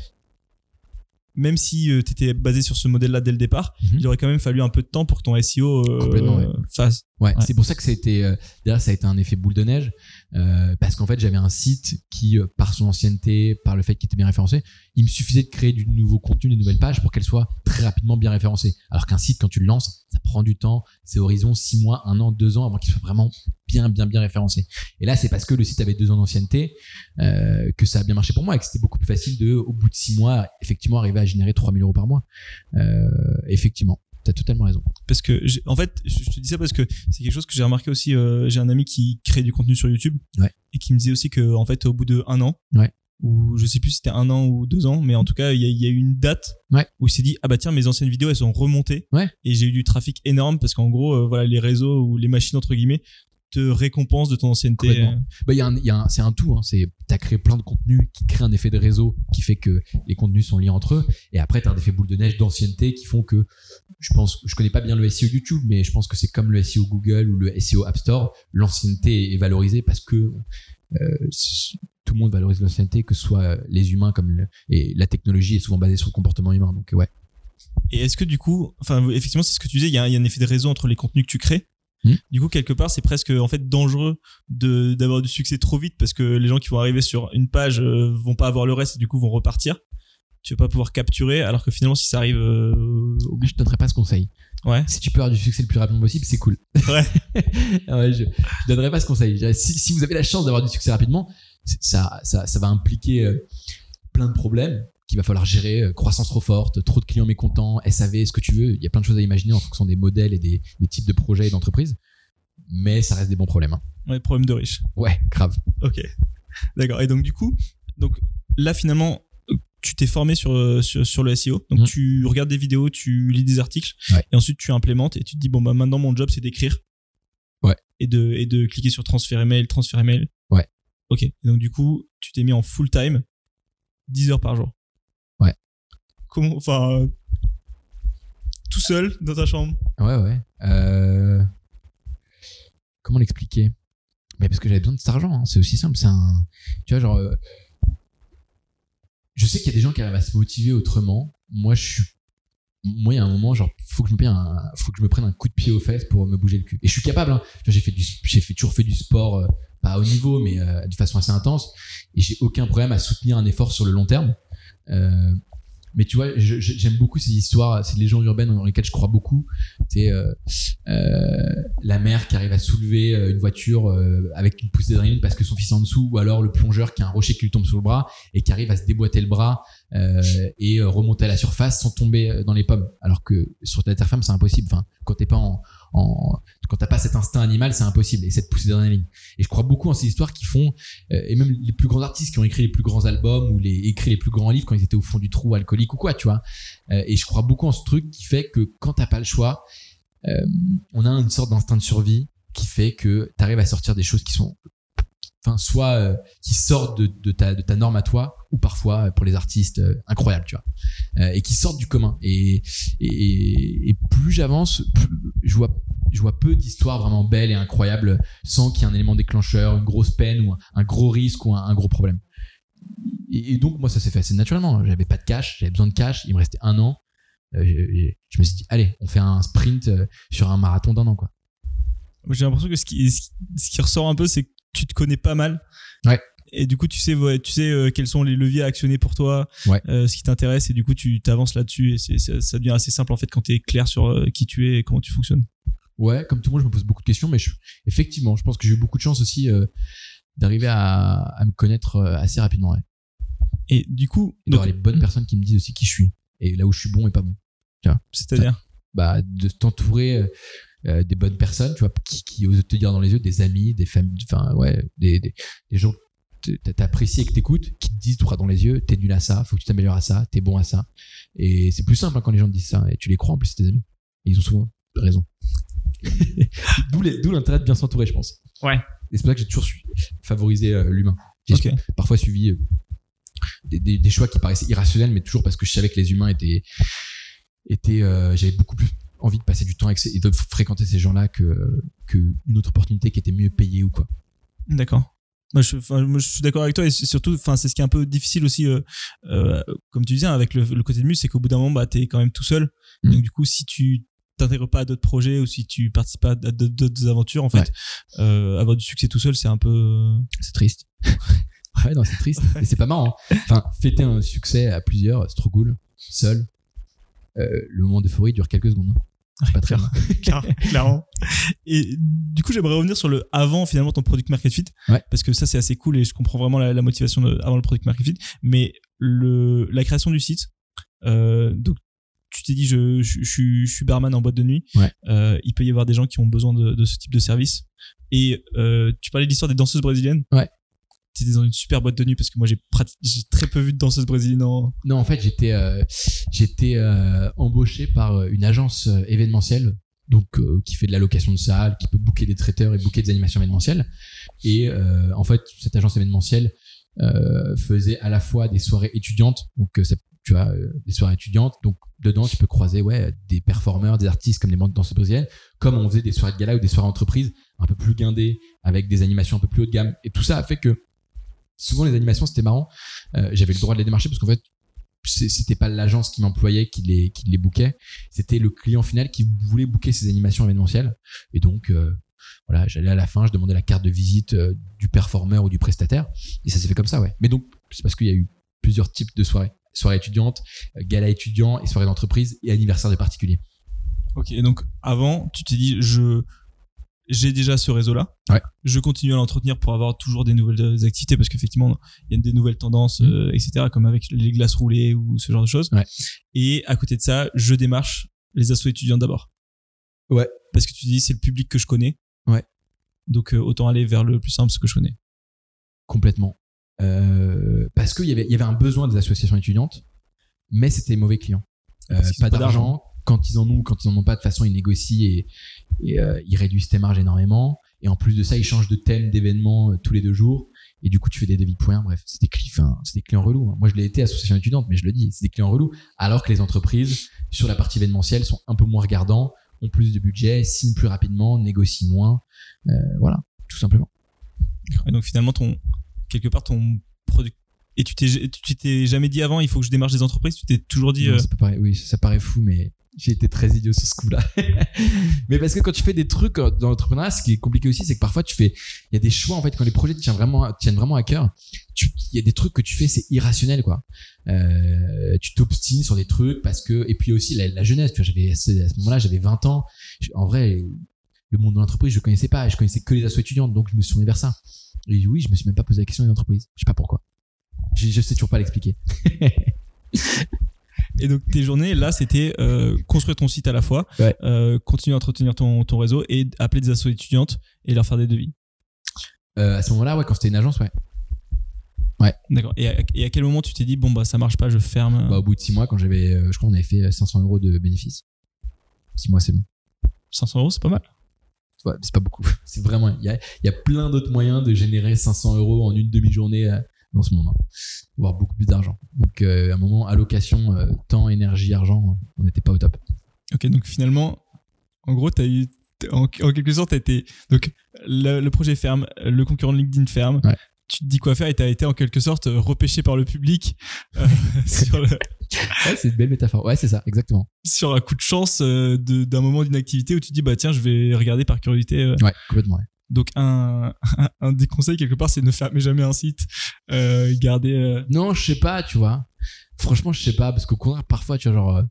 même si tu étais basé sur ce modèle-là dès le départ,
Mhm.
il aurait quand même fallu un peu de temps pour que ton SEO euh,
Complètement, ouais.
fasse.
Ouais,
Ouais.
c'est pour ça que ça a été, euh, ça a été un effet boule de neige, euh, parce qu'en fait, j'avais un site qui, euh, par son ancienneté, par le fait qu'il était bien référencé, il me suffisait de créer du nouveau contenu, de nouvelles pages pour qu'elles soient très rapidement bien référencées. Alors qu'un site, quand tu le lances, ça prend du temps, c'est horizon six mois, un an, deux ans avant qu'il soit vraiment bien, bien, bien référencé. Et là, c'est parce que le site avait deux ans d'ancienneté euh, que ça a bien marché pour moi et que c'était beaucoup plus facile de, au bout de six mois, effectivement, arriver à générer 3000 euros par mois. Effectivement, t'as totalement raison.
Parce que, en fait, je te dis ça parce que c'est quelque chose que j'ai remarqué aussi. euh, j'ai un ami qui crée du contenu sur YouTube
Ouais.
et qui me disait aussi que, en fait, au bout de un an,
Ouais.
ou je sais plus si c'était un an ou deux ans, mais en tout cas, il y a, eu une date
Ouais.
où il s'est dit ah bah tiens, mes anciennes vidéos elles sont remontées
Ouais.
et j'ai eu du trafic énorme parce qu'en gros, euh, voilà, les réseaux ou les machines entre guillemets te récompensent de ton ancienneté.
Complètement. Bah, il y a un, il y a un- c'est un tout. Hein. C'est, t'as créé plein de contenus qui créent un effet de réseau qui fait que les contenus sont liés entre eux. Et après, t'as un effet boule de neige d'ancienneté qui font que, je pense, je connais pas bien le SEO YouTube, mais je pense que c'est comme le SEO Google ou le SEO App Store. L'ancienneté est valorisée parce que euh, tout le monde valorise l'ancienneté, que ce soit les humains comme le, et la technologie est souvent basée sur le comportement humain. Donc ouais.
Et est-ce que du coup, enfin effectivement c'est ce que tu disais, y, il y a un effet de réseau entre les contenus que tu crées.
Hmm.
Du coup, quelque part, c'est presque en fait dangereux de d'avoir du succès trop vite parce que les gens qui vont arriver sur une page euh, vont pas avoir le reste et du coup vont repartir. Tu vas pas pouvoir capturer, alors que finalement, si ça arrive euh, au bout,
Je te donnerai pas ce conseil.
ouais,
Si tu peux avoir du succès le plus rapidement possible, c'est cool.
Ouais.
ouais, je, je donnerai pas ce conseil. Si, si vous avez la chance d'avoir du succès rapidement, ça, ça, ça va impliquer euh, plein de problèmes qu'il va falloir gérer. euh, croissance trop forte, trop de clients mécontents, SAV, ce que tu veux. Il y a plein de choses à imaginer en fonction des modèles et des, des types de projets et d'entreprises. Mais ça reste des bons problèmes. hein.
ouais, problème de riche.
Ouais, grave.
Ok, d'accord. Et donc du coup, donc là finalement, tu t'es formé sur, euh, sur sur le SEO. Donc
Mhm.
tu regardes des vidéos, tu lis des articles,
Ouais.
et ensuite tu implémentes et tu te dis bon bah maintenant mon job c'est d'écrire.
Ouais.
Et de et de cliquer sur transférer mail, transférer mail.
Ouais.
Ok. Et donc du coup, tu t'es mis en full time, 10 heures par jour. Enfin, tout seul dans ta chambre.
Ouais, ouais. Euh... Comment l'expliquer? Mais parce que j'avais besoin de cet argent. hein. C'est aussi simple. C'est un. Tu vois, genre. euh, Je sais qu'il y a des gens qui arrivent à se motiver autrement. Moi, je suis moi, il y a un moment, genre, faut que je me prenne un, faut que je me prenne un coup de pied aux fesses pour me bouger le cul. Et je suis capable. Hein. J'ai fait du, j'ai fait toujours fait du sport, euh, pas à haut niveau, mais euh, de façon assez intense. Et j'ai aucun problème à soutenir un effort sur le long terme. Mais tu vois, j'aime beaucoup ces histoires, ces légendes urbaines dans lesquelles je crois beaucoup. C'est euh, euh, la mère qui arrive à soulever euh, une voiture euh, avec une poussée d'adrénaline parce que son fils est en dessous, ou alors le plongeur qui a un rocher qui lui tombe sur le bras et qui arrive à se déboîter le bras euh, et euh, remonter à la surface sans tomber euh, dans les pommes. Alors que sur la terre ferme, c'est impossible. Enfin, quand t'es pas en, quand t'as pas cet instinct animal, c'est impossible et cette poussée d'adrénaline. Et je crois beaucoup en ces histoires qui font et même les plus grands artistes qui ont écrit les plus grands albums ou les écrit les plus grands livres quand ils étaient au fond du trou alcoolique ou quoi, tu vois. Et je crois beaucoup en ce truc qui fait que quand t'as pas le choix, on a une sorte d'instinct de survie qui fait que t'arrives à sortir des choses qui sont soit euh, qui sortent de, ta norme à toi ou parfois euh, pour les artistes euh, incroyables tu vois. Euh, et qui sortent du commun. Et plus j'avance je vois je vois peu d'histoires vraiment belles et incroyables sans qu'il y ait un élément déclencheur une grosse peine ou un, gros risque ou un, gros problème. Et, donc moi ça s'est fait assez naturellement. J'avais pas de cash j'avais besoin de cash il me restait un an. Je me suis dit allez on fait un sprint sur un marathon d'un an quoi.
J'ai l'impression que ce qui, ce qui- ressort un peu, c'est tu te connais pas mal.
Ouais.
Et du coup, tu sais, ouais, tu sais euh, quels sont les leviers à actionner pour toi,
Ouais.
euh, ce qui t'intéresse, et du coup, tu t'avances là-dessus. Et c'est, ça, ça devient assez simple en fait quand t'es clair sur euh, qui tu es et comment tu fonctionnes.
Ouais, comme tout le monde, je me pose beaucoup de questions, mais je- effectivement, je pense que j'ai eu beaucoup de chance aussi d'arriver à, à me connaître assez rapidement. Ouais.
Et du coup,
Et d'avoir
donc,
les bonnes personnes qui me disent aussi qui je suis et là où je suis bon et pas bon.
c'est-à-dire,
Bah, de t'entourer euh, des bonnes personnes, tu vois, qui, qui osent te dire dans les yeux, des amis, des familles, enfin ouais, des, des, des gens que t'apprécies et que t'écoutes, qui te disent droit dans les yeux, t'es nul à ça, faut que tu t'améliores à ça, t'es bon à ça. Et c'est plus simple hein, quand les gens te disent ça et tu les crois en plus, c'est tes amis. Et ils ont souvent raison. D'où l'intérêt de bien s'entourer, je pense.
Ouais.
Et c'est pour ça que j'ai toujours su- favorisé euh, l'humain. J'ai parfois suivi euh, des, des- des choix qui paraissaient irrationnels, mais toujours parce que je savais que les humains étaient, étaient euh, j'avais beaucoup plus envie de passer du temps avec ces- et de fréquenter ces gens-là que, que une autre opportunité qui était mieux payée ou quoi.
D'accord. Moi je, enfin, moi, je suis d'accord avec toi et c'est surtout, enfin, c'est ce qui est un peu difficile aussi, euh, euh, comme tu disais, hein, avec le, le côté de mus, c'est qu'au bout d'un moment, bah, t'es quand même tout seul.
Mm.
Donc du coup, si tu t'intègres pas à d'autres projets ou si tu participes pas à d'autres- aventures, en fait, euh, avoir du succès tout seul, c'est un peu.
C'est triste. ouais, non, c'est triste. Et c'est pas marrant. hein. Enfin, fêter un succès à plusieurs, c'est trop cool. Seul, le moment d'euphorie dure quelques secondes. hein. C'est pas très
clair. Claire- clairement. Et du coup, j'aimerais revenir sur le avant finalement ton product market fit,
Ouais.
parce que ça c'est assez cool et je comprends vraiment la, la motivation de, avant le product market fit. Mais le la création du site, euh, donc tu t'es dit je, je, je suis- je suis barman en boîte de nuit.
Ouais.
Euh, il peut y avoir des gens qui ont besoin de, de ce type de service. Et euh, tu parlais de l'histoire des danseuses brésiliennes.
Ouais.
T'étais dans une super boîte de nuit parce que moi j'ai très peu vu de danseuses brésiliennes en.
Non, en fait, j'étais euh, euh, embauché par euh, une agence événementielle, donc qui fait de la location de salles, qui peut booker des traiteurs et booker des animations événementielles. Et en fait, cette agence événementielle faisait à la fois des soirées étudiantes, donc tu des soirées étudiantes, donc dedans tu peux croiser ouais des performeurs, des artistes comme des danseuses brésiliennes, comme on faisait des soirées de gala ou des soirées entreprises un peu plus guindées avec des animations un peu plus haut de gamme. Et tout ça a fait que souvent les animations c'était marrant. Euh, J'avais le droit de les démarcher parce qu'en fait c'était pas l'agence qui m'employait qui les qui bookait. C'était le client final qui voulait booker ses animations événementielles. Et donc euh, voilà j'allais à la fin je demandais la carte de visite euh, du performeur ou du prestataire. Et ça s'est fait comme ça ouais. Mais donc c'est parce qu'il y a eu plusieurs types de soirées. Étudiantes euh, gala étudiant et soirées d'entreprise et anniversaire des particuliers.
Ok, donc avant, tu t'es dit, je j'ai déjà ce réseau-là.
Ouais.
Je continue à l'entretenir pour avoir toujours des nouvelles euh, activités parce qu'effectivement, il y a des nouvelles tendances,
Mhm.
euh, etc., comme avec les glaces roulées ou ce genre de choses.
Ouais.
Et à côté de ça, je démarche les assos étudiants d'abord.
Ouais.
Parce que tu dis, c'est le public que je connais.
Ouais.
Donc euh, autant aller vers le plus simple, ce que je connais.
complètement Euh, parce qu'il y avait il y avait un besoin des associations étudiantes mais c'était mauvais pas
pas d'argent.
Quand ils en ont ou quand ils en ont pas de toute façon ils négocient et, et euh, ils réduisent tes marges énormément. Et en plus de ça ils changent de thème d'événement euh, tous les deux jours. Et du coup tu fais des devis points. Bref c'est des clients c'est des clients relous hein. moi je l'ai été association étudiante mais je le dis c'est des clients relous. Alors que les entreprises sur la partie événementielle sont un peu moins regardants ont plus de budget signent plus rapidement négocient moins. Euh, voilà tout simplement.
Et donc finalement, ton quelque part, ton product et tu t'es tu t'es jamais dit avant il faut que je démarche des entreprises? Tu t'es toujours dit
Non,
euh,
ça oui, ça paraît fou, mais j'ai été très idiot sur ce coup-là. mais parce que quand tu fais des trucs euh, dans l'entrepreneuriat, ce qui est compliqué aussi, c'est que parfois tu fais, il y a des choix en fait quand les projets tiennent vraiment, tiennent vraiment à cœur. Il y a des trucs que tu fais, c'est irrationnel quoi. Euh, tu t'obstines sur des trucs parce que, et puis aussi la, jeunesse. Tu vois, à ce moment-là, j'avais 20 ans. En vrai, le monde de l'entreprise, je connaissais pas. Je connaissais que les assos étudiantes, donc je me suis tourné vers ça. Et oui, je me suis même pas posé la question des entreprises. Je sais pas pourquoi. Je, je sais toujours pas l'expliquer.
et donc tes journées là c'était euh, construire ton site à la fois
Ouais.
euh, continuer à entretenir ton, ton réseau et appeler des assos étudiantes et leur faire des devis
Euh, à ce moment-là, ouais, quand c'était une agence, ouais.
d'accord et, à- et à quel moment tu t'es dit bon bah ça marche pas je ferme
Bah, au bout de six mois, quand j'avais, je crois qu'on avait fait 500 euros de bénéfices. Six mois, c'est bon.
500 euros c'est pas mal
Ouais, c'est pas beaucoup. C'est vraiment, il y a, y a plein d'autres moyens de générer 500 euros en une demi-journée dans ce monde. hein. Voire beaucoup plus d'argent. Donc, euh, à un moment, allocation, euh, temps, énergie, argent, euh, on n'était pas au top.
ok donc finalement en gros t'as eu en, en quelque sorte t'as été donc le, le projet ferme le concurrent de LinkedIn ferme
Ouais.
tu te dis quoi faire et t'as été en quelque sorte repêché par le public euh, sur, le-
Ouais, c'est une belle métaphore. Ouais, c'est ça, exactement.
sur un coup de chance d'un moment d'une activité où tu te dis bah tiens je vais regarder par curiosité
Ouais, complètement. ouais.
Donc un, des conseils quelque part, c'est ne fermer jamais un site, euh, garder. euh,
Non, je sais pas, tu vois. Franchement, je sais pas, parce qu'au contraire, parfois, tu vois, genre, euh,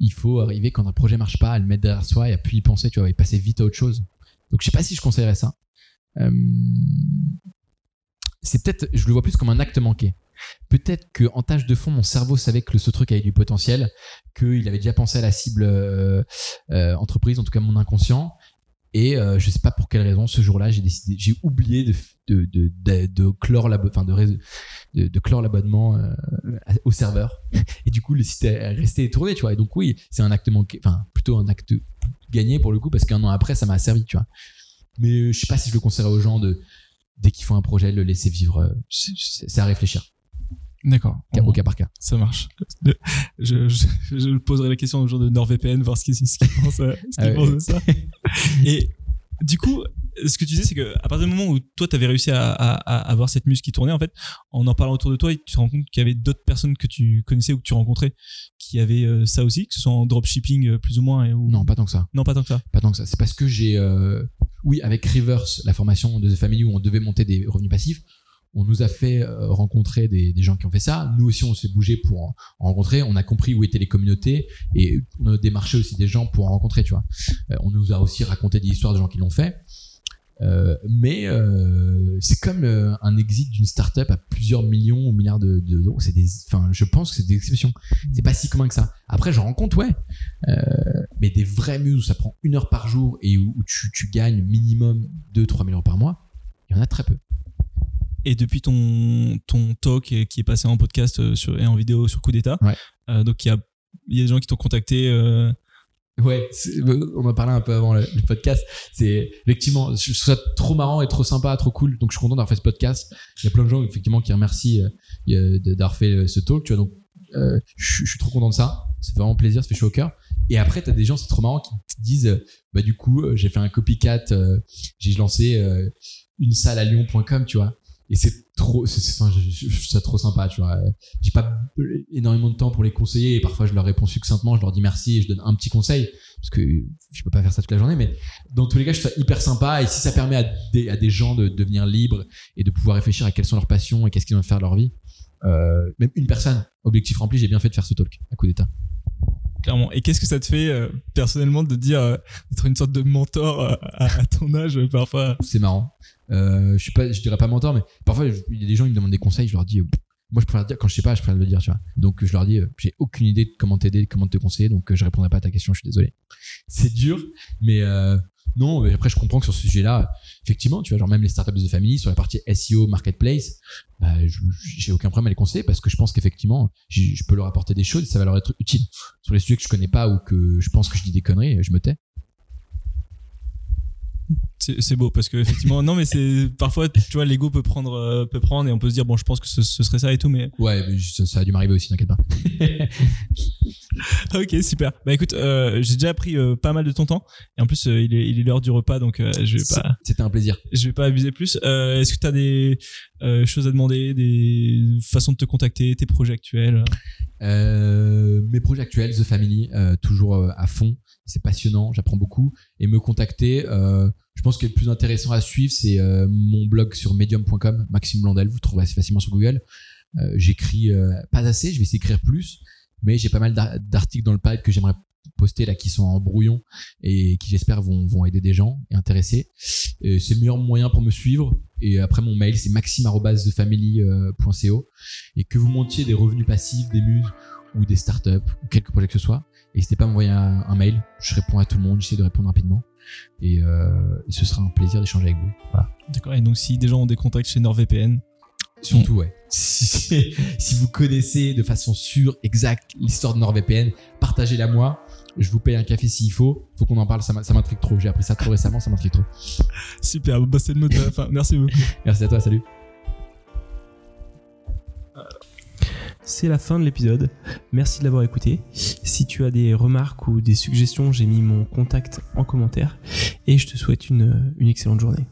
il faut arriver quand un projet marche pas, à le mettre derrière soi et à puis y penser, tu vois, et passer vite à autre chose. Donc, je sais pas si je conseillerais ça. Euh, c'est peut-être, je le vois plus comme un acte manqué. Peut-être que en tâche de fond, mon cerveau savait que ce truc avait du potentiel, qu'il avait déjà pensé à la cible entreprise, en tout cas mon inconscient. Et euh, je sais pas pour quelle raison, ce jour-là, j'ai décidé, j'ai oublié de, de, de, de, clore la, enfin de, de, clore l'abonnement euh, au serveur. Et du coup, le site est resté tourné, tu vois. Et donc oui, c'est un acte manqué, enfin plutôt un acte gagné pour le coup, parce qu'un an après, ça m'a servi, tu vois. Mais euh, je sais pas si je le conseillerais aux gens de dès qu'ils font un projet, le laisser vivre. euh, c'est à réfléchir,
D'accord.
au cas par cas.
Ça marche. Je, je, je poserai la question aux gens de NordVPN, voir ce qu'ils qu'ils pensent, ce
Ah
de ça. Et du coup, ce que tu disais, c'est que à partir du moment où toi, tu avais réussi à, à, à avoir cette muse qui tournait, en fait, en en parlant autour de toi, tu te rends compte qu'il y avait d'autres personnes que tu connaissais ou que tu rencontrais qui avaient euh, ça aussi, que ce soit en dropshipping euh, plus ou moins. Et.
Non, pas tant que ça.
Non, pas tant que ça.
Pas tant que ça. C'est parce que j'ai, euh, oui, avec Rivers, la formation de The Family où on devait monter des revenus passifs, on nous a fait euh, rencontrer des, gens qui ont fait ça. Nous aussi, on s'est bougé pour en, en rencontrer. On a compris où étaient les communautés et on a démarché aussi des gens pour en rencontrer, tu vois. Euh, on nous a aussi raconté des histoires de gens qui l'ont fait. Euh, mais c'est comme un exit d'une startup à plusieurs millions ou milliards de de-. C'est des, enfin, je pense que c'est des exceptions. C'est pas si commun que ça. Après, j'en rencontre, ouais. Mais des vraies muses où ça prend une heure par jour et où, où tu, tu gagnes minimum 2-3 000 euros par mois, il y en a très peu.
Et depuis ton, ton talk et- qui est passé en podcast euh, sur, et en vidéo sur Coup d'État,
Ouais.
euh, donc il y a, y a des gens qui t'ont contacté. euh,
Ouais, c'est- on en parlait un peu avant le, le podcast. C'est effectivement, je trouve ça trop marrant et trop sympa, trop cool. Donc je suis content d'avoir fait ce podcast. Il y a plein de gens effectivement qui remercient euh, euh, d'avoir fait euh, ce talk. Tu vois, donc euh, je, je suis trop content de ça. Fait vraiment plaisir, ça fait chaud au cœur. Et après, t'as des gens, c'est trop marrant, qui te disent, euh, bah du coup, euh, j'ai fait un copycat, euh, j'ai lancé euh, une salle à Lyon.com, tu vois. Et c'est trop, c'est, je, je- ça trop sympa, tu vois. J'ai pas énormément de temps pour les conseiller et parfois je leur réponds succinctement, je leur dis merci et je donne un petit conseil parce que je peux pas faire ça toute la journée, mais dans tous les cas, je trouve ça hyper sympa et si ça permet à des, à des gens de devenir libres et de pouvoir réfléchir à quelles sont leurs passions et qu'est-ce qu'ils ont faire de leur vie, euh, même une personne, objectif rempli, j'ai bien fait de faire ce talk à coup d'état.
Clairement. Et qu'est-ce que ça te fait euh, personnellement de dire euh, d'être une sorte de mentor euh, à, à ton âge parfois?
C'est marrant. Je suis pas, je dirais pas mentor, mais parfois il y a des gens qui me demandent des conseils, je leur dis, moi je préfère dire quand je sais pas, je préfère le dire, tu vois. Donc je leur dis, j'ai aucune idée de comment t'aider, comment te conseiller, donc je répondrai pas à ta question, je suis désolé. C'est dur, mais non. Mais après je comprends que sur ce sujet-là, effectivement, tu vois, genre même les startups de famille sur la partie SEO, marketplace, bah, j'ai aucun problème à les conseiller parce que je pense qu'effectivement, je peux leur apporter des choses et ça va leur être utile. Sur les sujets que je connais pas ou que je pense que je dis des conneries, je me tais.
C'est beau parce que effectivement non mais c'est parfois tu vois l'ego peut prendre euh, peut prendre et on peut se dire bon je pense que ce, ce serait ça et tout mais
Ouais, mais ça, ça a dû m'arriver aussi, t'inquiète pas.
ok super bah écoute euh, j'ai déjà pris euh, pas mal de ton temps et en plus euh, il est il est l'heure du repas donc je vais pas
C'était un plaisir.
je vais pas abuser plus est-ce que tu as des choses à demander des façons de te contacter tes projets actuels?
Mes projets actuels, The Family, toujours à fond. C'est passionnant, j'apprends beaucoup. Et me contacter, euh, je pense que le plus intéressant à suivre, c'est euh, mon blog sur medium.com, Maxime Blandel, vous trouverez assez facilement sur Google. Euh, J'écris pas assez, je vais essayer d'écrire plus, mais j'ai pas mal d'ar- d'articles dans le pipe que j'aimerais poster là qui sont en brouillon et qui j'espère vont, aider des gens et intéresser. C'est le meilleur moyen pour me suivre. Et après mon mail c'est maxime@thefamily.co et que vous montiez des revenus passifs, des muses ou des startups ou quelques projets que ce soit, n'hésitez pas à m'envoyer un, un mail. Je réponds à tout le monde, j'essaie de répondre rapidement et, euh, et ce sera un plaisir d'échanger avec vous. Voilà.
d'accord et donc si des gens ont des contacts chez NordVPN
Surtout, ouais. Si, si vous connaissez de façon sûre, exacte l'histoire de NordVPN, partagez-la moi. Je vous paye un café s'il faut. Faut qu'on en parle, ça m'intrigue trop. J'ai appris ça trop récemment, ça m'intrigue trop.
super bah c'est le mot de la fin merci beaucoup
Merci à toi, salut.
C'est la fin de l'épisode. Merci de l'avoir écouté. Si tu as des remarques ou des suggestions, j'ai mis mon contact en commentaire. Et je te souhaite une, une excellente journée.